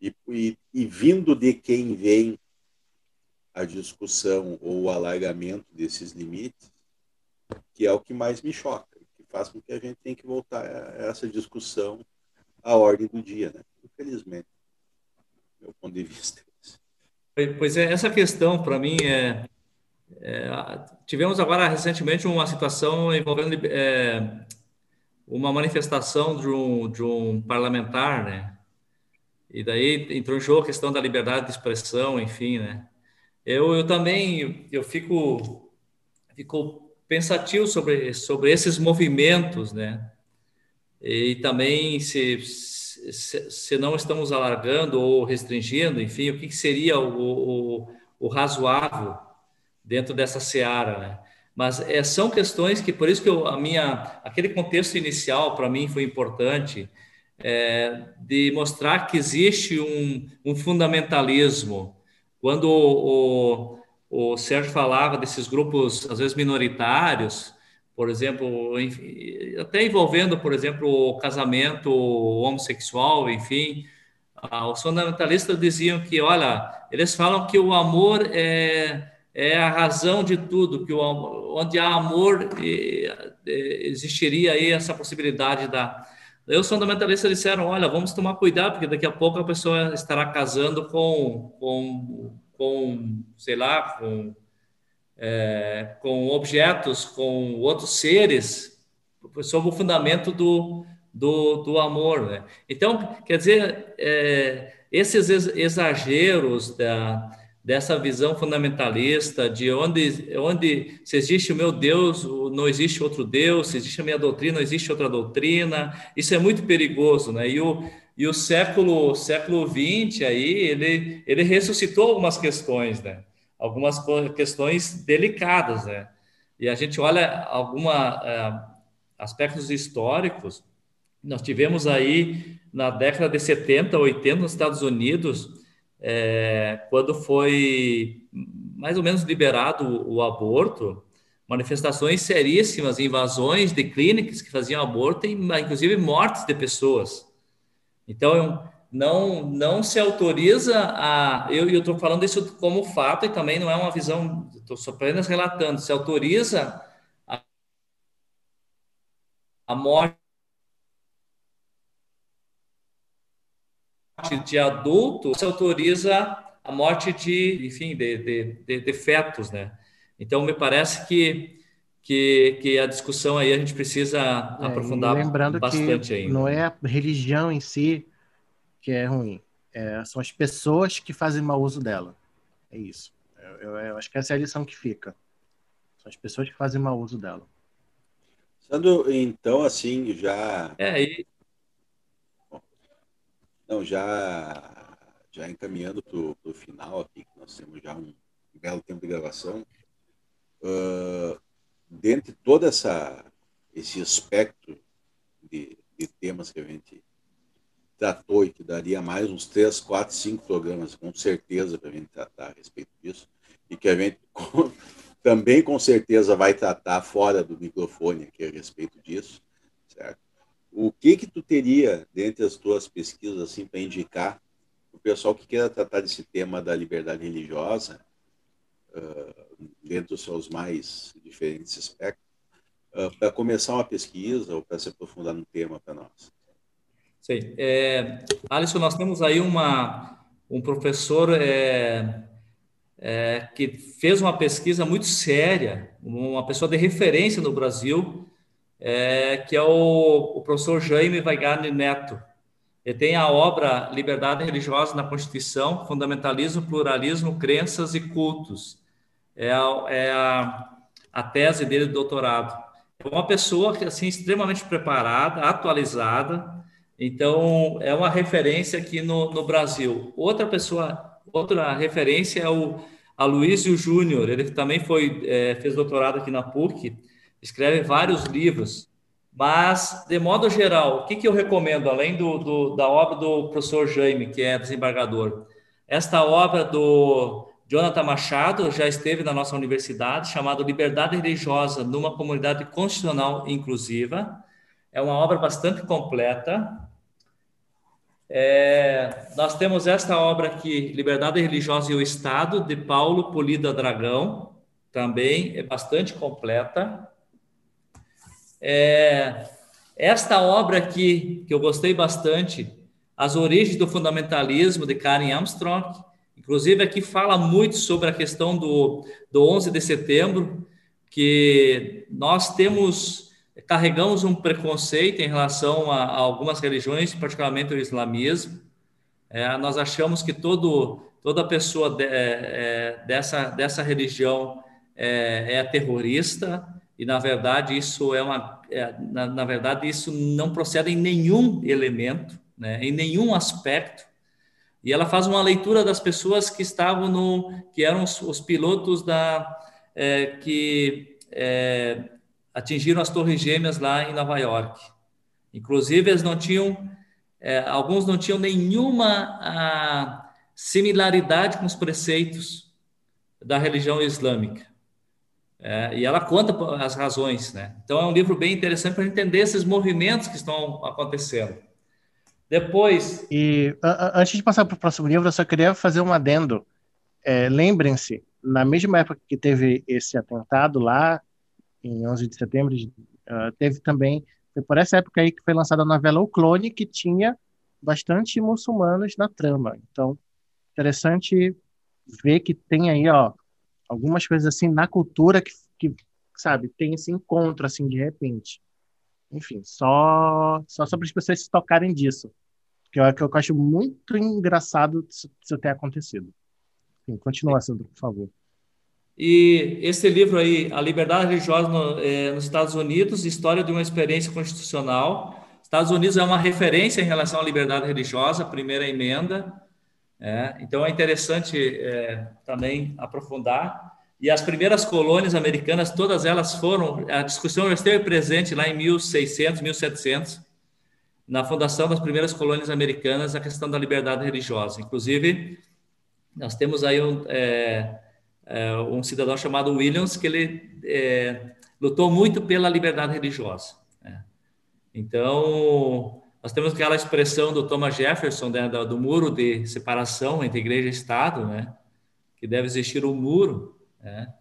[SPEAKER 3] E, e, e vindo de quem vem a discussão ou o alargamento desses limites, que é o que mais me choca, que faz com que a gente tenha que voltar a essa discussão à ordem do dia, né? Infelizmente, meu ponto de vista.
[SPEAKER 5] Pois é, essa questão para mim é, é, tivemos agora recentemente uma situação envolvendo é, uma manifestação de um, de um parlamentar, né? E daí entrou em jogo a questão da liberdade de expressão, enfim, né? Eu, eu também eu fico fico pensativo sobre sobre esses movimentos, né? E também se se, se não estamos alargando ou restringindo, enfim, o que, seria o, o, o razoável dentro dessa seara, né? Mas é, são questões que, por isso que eu, a minha, aquele contexto inicial para mim foi importante, é, de mostrar que existe um, um fundamentalismo. Quando o, o, o Sérgio falava desses grupos, às vezes minoritários, por exemplo, enfim, até envolvendo, por exemplo, o casamento homossexual, enfim, ah, os fundamentalistas diziam que, olha, eles falam que o amor é, é a razão de tudo, que o, onde há amor eh, eh, existiria aí essa possibilidade da. Daí os fundamentalistas disseram, olha, vamos tomar cuidado, porque daqui a pouco a pessoa estará casando com, com, com sei lá, com é, com objetos, com outros seres, sob o fundamento do, do, do amor. Né? Então, quer dizer, é, esses exageros da, dessa visão fundamentalista, de onde, onde se existe o meu Deus, não existe outro Deus, se existe a minha doutrina, não existe outra doutrina, isso é muito perigoso. Né? E o, e o século século 20 aí ele ele ressuscitou algumas questões, né? algumas questões delicadas, né? E a gente olha alguns uh, aspectos históricos. Nós tivemos aí na década de 70, 80 nos Estados Unidos, é, quando foi mais ou menos liberado o, aborto, manifestações seríssimas, invasões de clínicas que faziam aborto e inclusive mortes de pessoas. Então, não não se autoriza a. Eu estou falando isso como fato e também não é uma visão, estou apenas relatando, se autoriza a, a morte de adulto, se autoriza a morte de, enfim, de, de, de, de fetos, né? Então, me parece que, que, que, a discussão aí a gente precisa é, aprofundar
[SPEAKER 4] lembrando
[SPEAKER 5] bastante
[SPEAKER 4] que
[SPEAKER 5] ainda.
[SPEAKER 4] Não é a religião em si que é ruim, é, são as pessoas que fazem mau uso dela. É isso. Eu, eu, eu, acho que essa é a lição que fica. São as pessoas que fazem mau uso dela.
[SPEAKER 3] Sendo, então, assim, já.
[SPEAKER 5] É, e...
[SPEAKER 3] Não, já já encaminhando para o final aqui, que nós temos já um belo tempo de gravação, uh, dentre todo essa, esse espectro de, de, temas que a gente tratou e que daria mais uns três, quatro, cinco programas, com certeza, para a gente tratar a respeito disso, e que a gente com, também com certeza vai tratar fora do microfone aqui a respeito disso, certo? O que que tu teria, dentre as tuas pesquisas, assim, para indicar o pessoal que queira tratar desse tema da liberdade religiosa, uh, dentro dos seus mais diferentes aspectos, uh, para começar uma pesquisa ou para se aprofundar no tema para nós?
[SPEAKER 5] Sim. É, Alisson, nós temos aí uma, um professor é, é, que fez uma pesquisa muito séria, uma pessoa de referência no Brasil, é, que é o, o professor Jaime Weigand Neto. Ele tem a obra Liberdade Religiosa na Constituição, Fundamentalismo, Pluralismo, Crenças e Cultos. É a, é a, a tese dele de doutorado. É uma pessoa assim extremamente preparada, atualizada. Então, é uma referência aqui no, no Brasil. Outra pessoa, outra referência é o Aloysio Júnior. Ele também foi, é, fez doutorado aqui na PUC, escreve vários livros. Mas, de modo geral, o que, que eu recomendo, além do, do, da obra do professor Jaime, que é desembargador? Esta obra do Jonathan Machado já esteve na nossa universidade, chamada Liberdade Religiosa numa Comunidade Constitucional Inclusiva. É uma obra bastante completa. É, nós temos esta obra aqui, Liberdade Religiosa e o Estado, de Paulo Polida Dragão, também é bastante completa. É, esta obra aqui, que eu gostei bastante, As Origens do Fundamentalismo, de Karen Armstrong, inclusive aqui fala muito sobre a questão do, do 11 de setembro, que nós temos, carregamos um preconceito em relação a, a algumas religiões, particularmente o islamismo. É, nós achamos que todo, toda pessoa de, é, é dessa, dessa religião é, é terrorista, e na verdade isso é uma é, na, na, verdade isso não procede em nenhum elemento né, em nenhum aspecto. E ela faz uma leitura das pessoas que estavam no que eram os, os pilotos da é, que é, atingiram as torres gêmeas lá em Nova York. Inclusive eles não tinham é, alguns não tinham nenhuma a, similaridade com os preceitos da religião islâmica é, e ela conta as razões, né? Então é um livro bem interessante para entender esses movimentos que estão acontecendo. Depois.
[SPEAKER 4] E a, antes de passar para o próximo livro, eu só queria fazer um adendo. É, Lembrem-se, na mesma época que teve esse atentado lá, em 11 de setembro, uh, teve também, foi por essa época aí que foi lançada a novela O Clone, que tinha bastante muçulmanos na trama. Então, interessante ver que tem aí, ó, algumas coisas assim na cultura que, que sabe, tem esse encontro assim de repente. Enfim, só só sobre as pessoas se tocarem disso. Que eu, que eu acho muito engraçado isso, isso ter acontecido. Enfim, continua, Sandro, por favor.
[SPEAKER 5] E esse livro aí, A Liberdade Religiosa no, é, nos Estados Unidos, História de uma Experiência Constitucional. Estados Unidos é uma referência em relação à liberdade religiosa, primeira emenda. É, então é interessante é, também aprofundar. E as primeiras colônias americanas, todas elas foram, a discussão esteve presente lá em 1600, 1700, na fundação das primeiras colônias americanas, a questão da liberdade religiosa. Inclusive, nós temos aí um, é, é um cidadão chamado Williams, que ele é, lutou muito pela liberdade religiosa. Né? Então, nós temos aquela expressão do Thomas Jefferson, né, do, do, muro de separação entre igreja e Estado, né, que deve existir um muro. Né,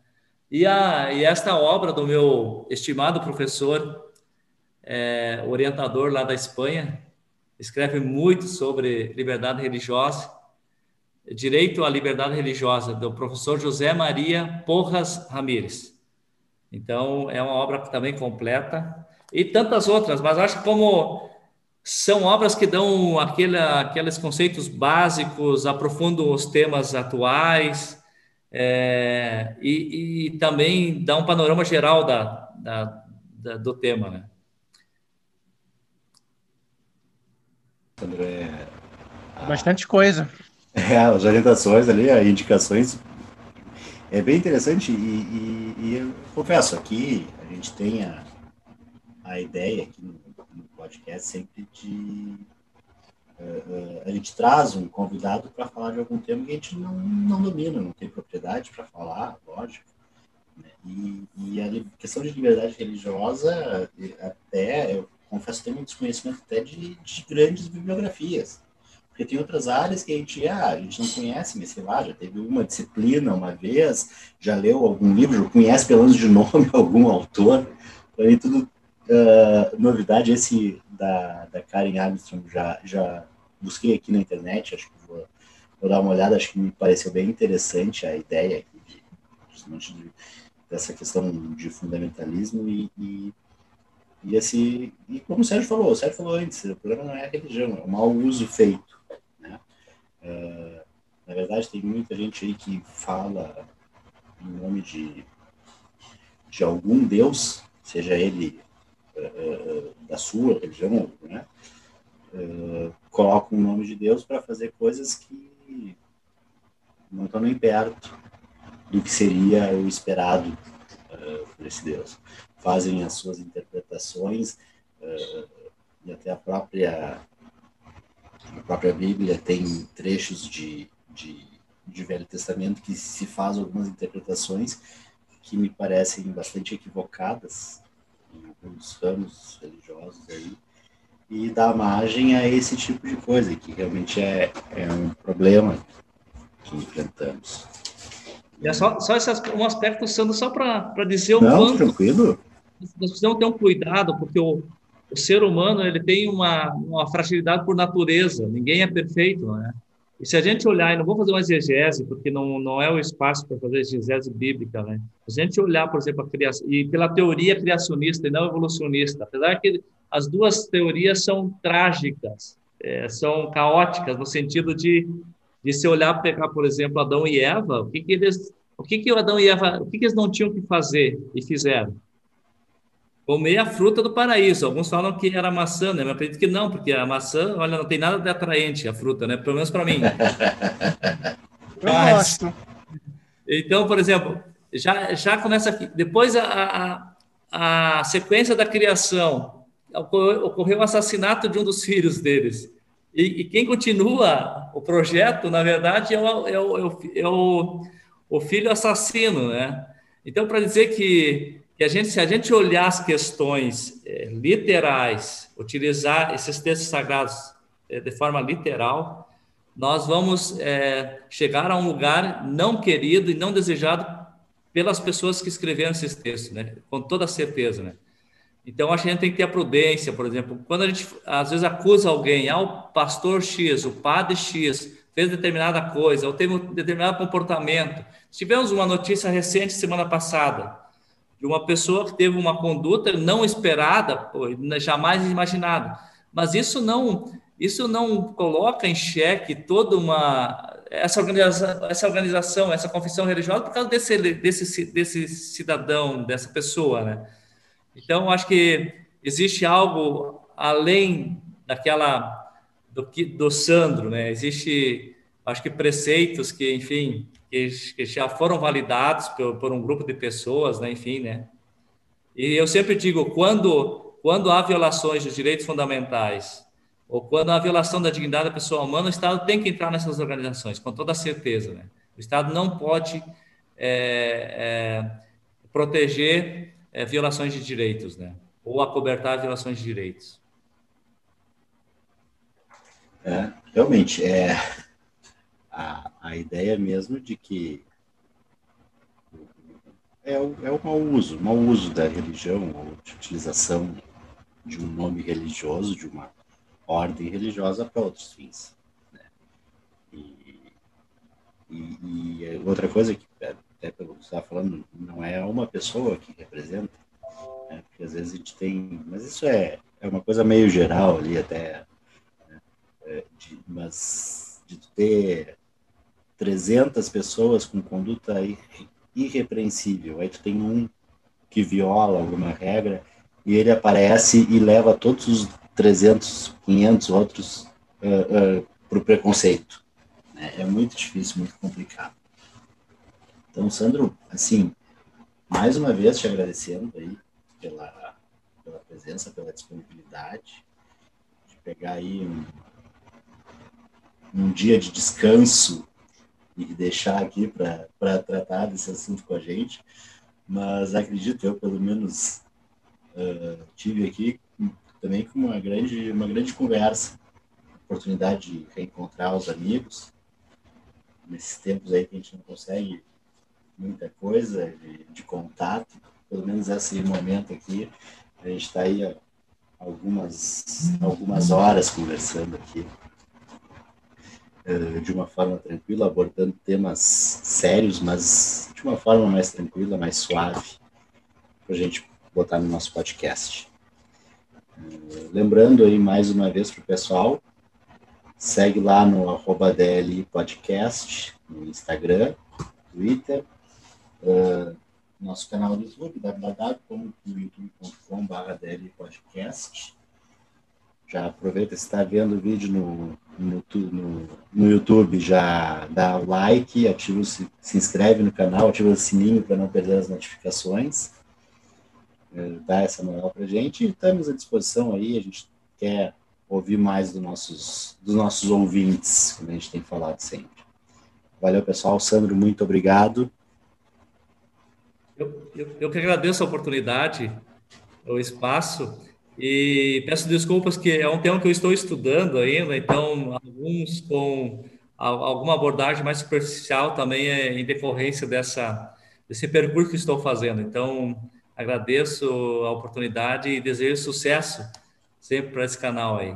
[SPEAKER 5] e, a, e esta obra do meu estimado professor, é, orientador lá da Espanha, escreve muito sobre liberdade religiosa, Direito à Liberdade Religiosa, do professor José Maria Porras Ramírez. Então, é uma obra também completa, e tantas outras, mas acho que como são obras que dão aquele, aqueles conceitos básicos, aprofundam os temas atuais, é, e, e, também dá um panorama geral da, da, da do tema, né?
[SPEAKER 4] André, Bastante coisa.
[SPEAKER 2] É, as orientações ali, as indicações. É bem interessante e, e, e eu confesso, aqui a gente tem a, a ideia aqui no podcast sempre de Uh, a gente traz um convidado para falar de algum tema que a gente não, não domina, não tem propriedade para falar, lógico. Né? E, e, a questão de liberdade religiosa, até, eu confesso, tem um desconhecimento até de, de grandes bibliografias. Porque tem outras áreas que a gente, ah, a gente não conhece, mas sei lá, já teve uma disciplina uma vez, já leu algum livro, conhece pelo menos de nome algum autor. Então, tudo uh, novidade. Esse da, da Karen Armstrong já, já busquei aqui na internet, acho que vou, vou dar uma olhada, acho que me pareceu bem interessante a ideia aqui justamente de, dessa questão de fundamentalismo e, e, e, esse, e como o Sérgio falou, o Sérgio falou antes, o problema não é a religião, é o mau uso feito. Né? Uh, na verdade, tem muita gente aí que fala em nome de, de algum Deus, seja ele da sua religião, né? Uh, colocam o nome de Deus para fazer coisas que não estão nem perto do que seria o esperado uh, por esse Deus. Fazem as suas interpretações uh, e até a própria a própria Bíblia tem trechos de, de, de Velho Testamento que se faz algumas interpretações que me parecem bastante equivocadas alguns ramos religiosos aí e dá margem a esse tipo de coisa, que realmente é, é um problema que enfrentamos.
[SPEAKER 5] É só, só um aspecto, Sandro, só para dizer o
[SPEAKER 2] Não, quanto... tranquilo.
[SPEAKER 5] Nós precisamos ter um cuidado, porque o, o ser humano ele tem uma, uma fragilidade por natureza, ninguém é perfeito, né? E se a gente olhar, e não vou fazer uma exegese, porque não, não é o espaço para fazer exegese bíblica, né? Se a gente olhar, por exemplo, a criação, e pela teoria criacionista e não evolucionista, apesar que as duas teorias são trágicas, é, são caóticas, no sentido de, de se olhar, pegar, por exemplo, Adão e Eva, o que, que eles, o que, que Adão e Eva, o que, que eles não tinham que fazer e fizeram? Comer a fruta do paraíso. Alguns falam que era maçã, né? Mas acredito que não, porque a maçã, olha, não tem nada de atraente a fruta, né? Pelo menos para mim.
[SPEAKER 4] Eu Mas, gosto.
[SPEAKER 5] Então, por exemplo, já, já começa aqui. Depois a, a, a sequência da criação, ocorreu, ocorreu o assassinato de um dos filhos deles. E, e, quem continua o projeto, na verdade, é o, é o, é o, é o filho assassino, né? Então, para dizer que que a gente, se a gente olhar as questões é, literais, utilizar esses textos sagrados é, de forma literal, nós vamos é, chegar a um lugar não querido e não desejado pelas pessoas que escreveram esses textos, né? Com toda certeza, né? Então, a gente tem que ter a prudência, por exemplo, quando a gente às vezes acusa alguém, ah, o pastor X, o padre X fez determinada coisa, ou teve um determinado comportamento. Tivemos uma notícia recente semana passada, de uma pessoa que teve uma conduta não esperada, jamais imaginada. Mas isso não, isso não coloca em xeque toda uma essa organização, essa organização, essa confissão religiosa por causa desse desse desse cidadão, dessa pessoa, né? Então acho que existe algo além daquela do que do Sandro, né? Existe acho que preceitos que, enfim, que, que já foram validados por, por, um grupo de pessoas, né? enfim, né? E eu sempre digo, quando, quando há violações dos direitos fundamentais ou quando há violação da dignidade da pessoa humana, o Estado tem que entrar nessas organizações, com toda certeza, né? O Estado não pode é, é, proteger é, violações de direitos, né? Ou acobertar violações de direitos.
[SPEAKER 2] É, realmente, é, a, a ideia mesmo de que é o, é o mau uso, mau uso da religião, ou de utilização de um nome religioso, de uma ordem religiosa para outros fins. Né? E, e, e, outra coisa que até pelo que você estava falando, não é uma pessoa que representa, né? porque às vezes a gente tem, mas isso é, é uma coisa meio geral ali até, né? é, de, mas de ter 300 pessoas com conduta irrepreensível, aí tu tem um que viola alguma regra e ele aparece e leva todos os 300, 500 outros uh, uh, para o preconceito. É, é muito difícil, muito complicado. Então, Sandro, assim, mais uma vez te agradecendo aí pela, pela presença, pela disponibilidade, de pegar aí um, um dia de descanso e deixar aqui para tratar desse assunto com a gente. Mas acredito, eu pelo menos uh, tive aqui também com uma grande, uma grande conversa, oportunidade de reencontrar os amigos nesses tempos aí que a gente não consegue muita coisa de, de contato, pelo menos esse momento aqui, a gente está aí algumas, algumas horas conversando aqui de uma forma tranquila, abordando temas sérios, mas de uma forma mais tranquila, mais suave, para a gente botar no nosso podcast. Eh, lembrando aí mais uma vez para o pessoal, segue lá no arroba DL Podcast, no Instagram, Twitter, uh, nosso canal do YouTube, www.youtube.com.br Podcast. Já aproveita se está vendo o vídeo no, no, no, no, YouTube, já dá like, ativa, se, se inscreve no canal, ativa o sininho para não perder as notificações. É, dá essa moral para gente e estamos à disposição aí, a gente quer ouvir mais dos nossos, dos nossos ouvintes, como a gente tem falado sempre. Valeu, pessoal. Sandro, muito obrigado.
[SPEAKER 5] Eu, eu, eu que agradeço a oportunidade, o espaço. E peço desculpas que é um tema que eu estou estudando ainda, então alguns com alguma abordagem mais superficial também é em decorrência dessa desse percurso que estou fazendo. Então agradeço a oportunidade e desejo sucesso sempre para esse canal aí.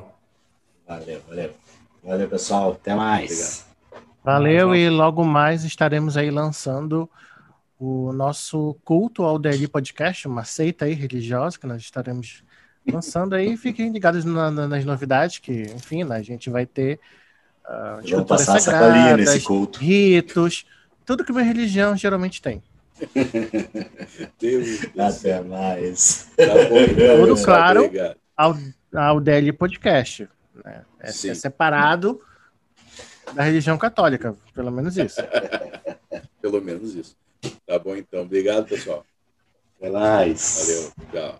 [SPEAKER 2] Valeu, valeu. Valeu, pessoal. Até mais.
[SPEAKER 4] Valeu e logo mais estaremos aí lançando o nosso culto ao DLI Podcast, uma seita aí religiosa que nós estaremos lançando aí. Fiquem ligados na, na, nas novidades, que, enfim, né, a gente vai ter uh, esculturas sagradas, ritos, tudo que uma religião geralmente tem.
[SPEAKER 2] Deus Até mais.
[SPEAKER 4] Tá bom, então, tudo claro ao, ao DL Podcast. Né? É, é, separado da religião católica, pelo menos isso.
[SPEAKER 3] pelo menos isso. Tá bom, então. Obrigado, pessoal.
[SPEAKER 2] Até mais.
[SPEAKER 3] Valeu. Tchau.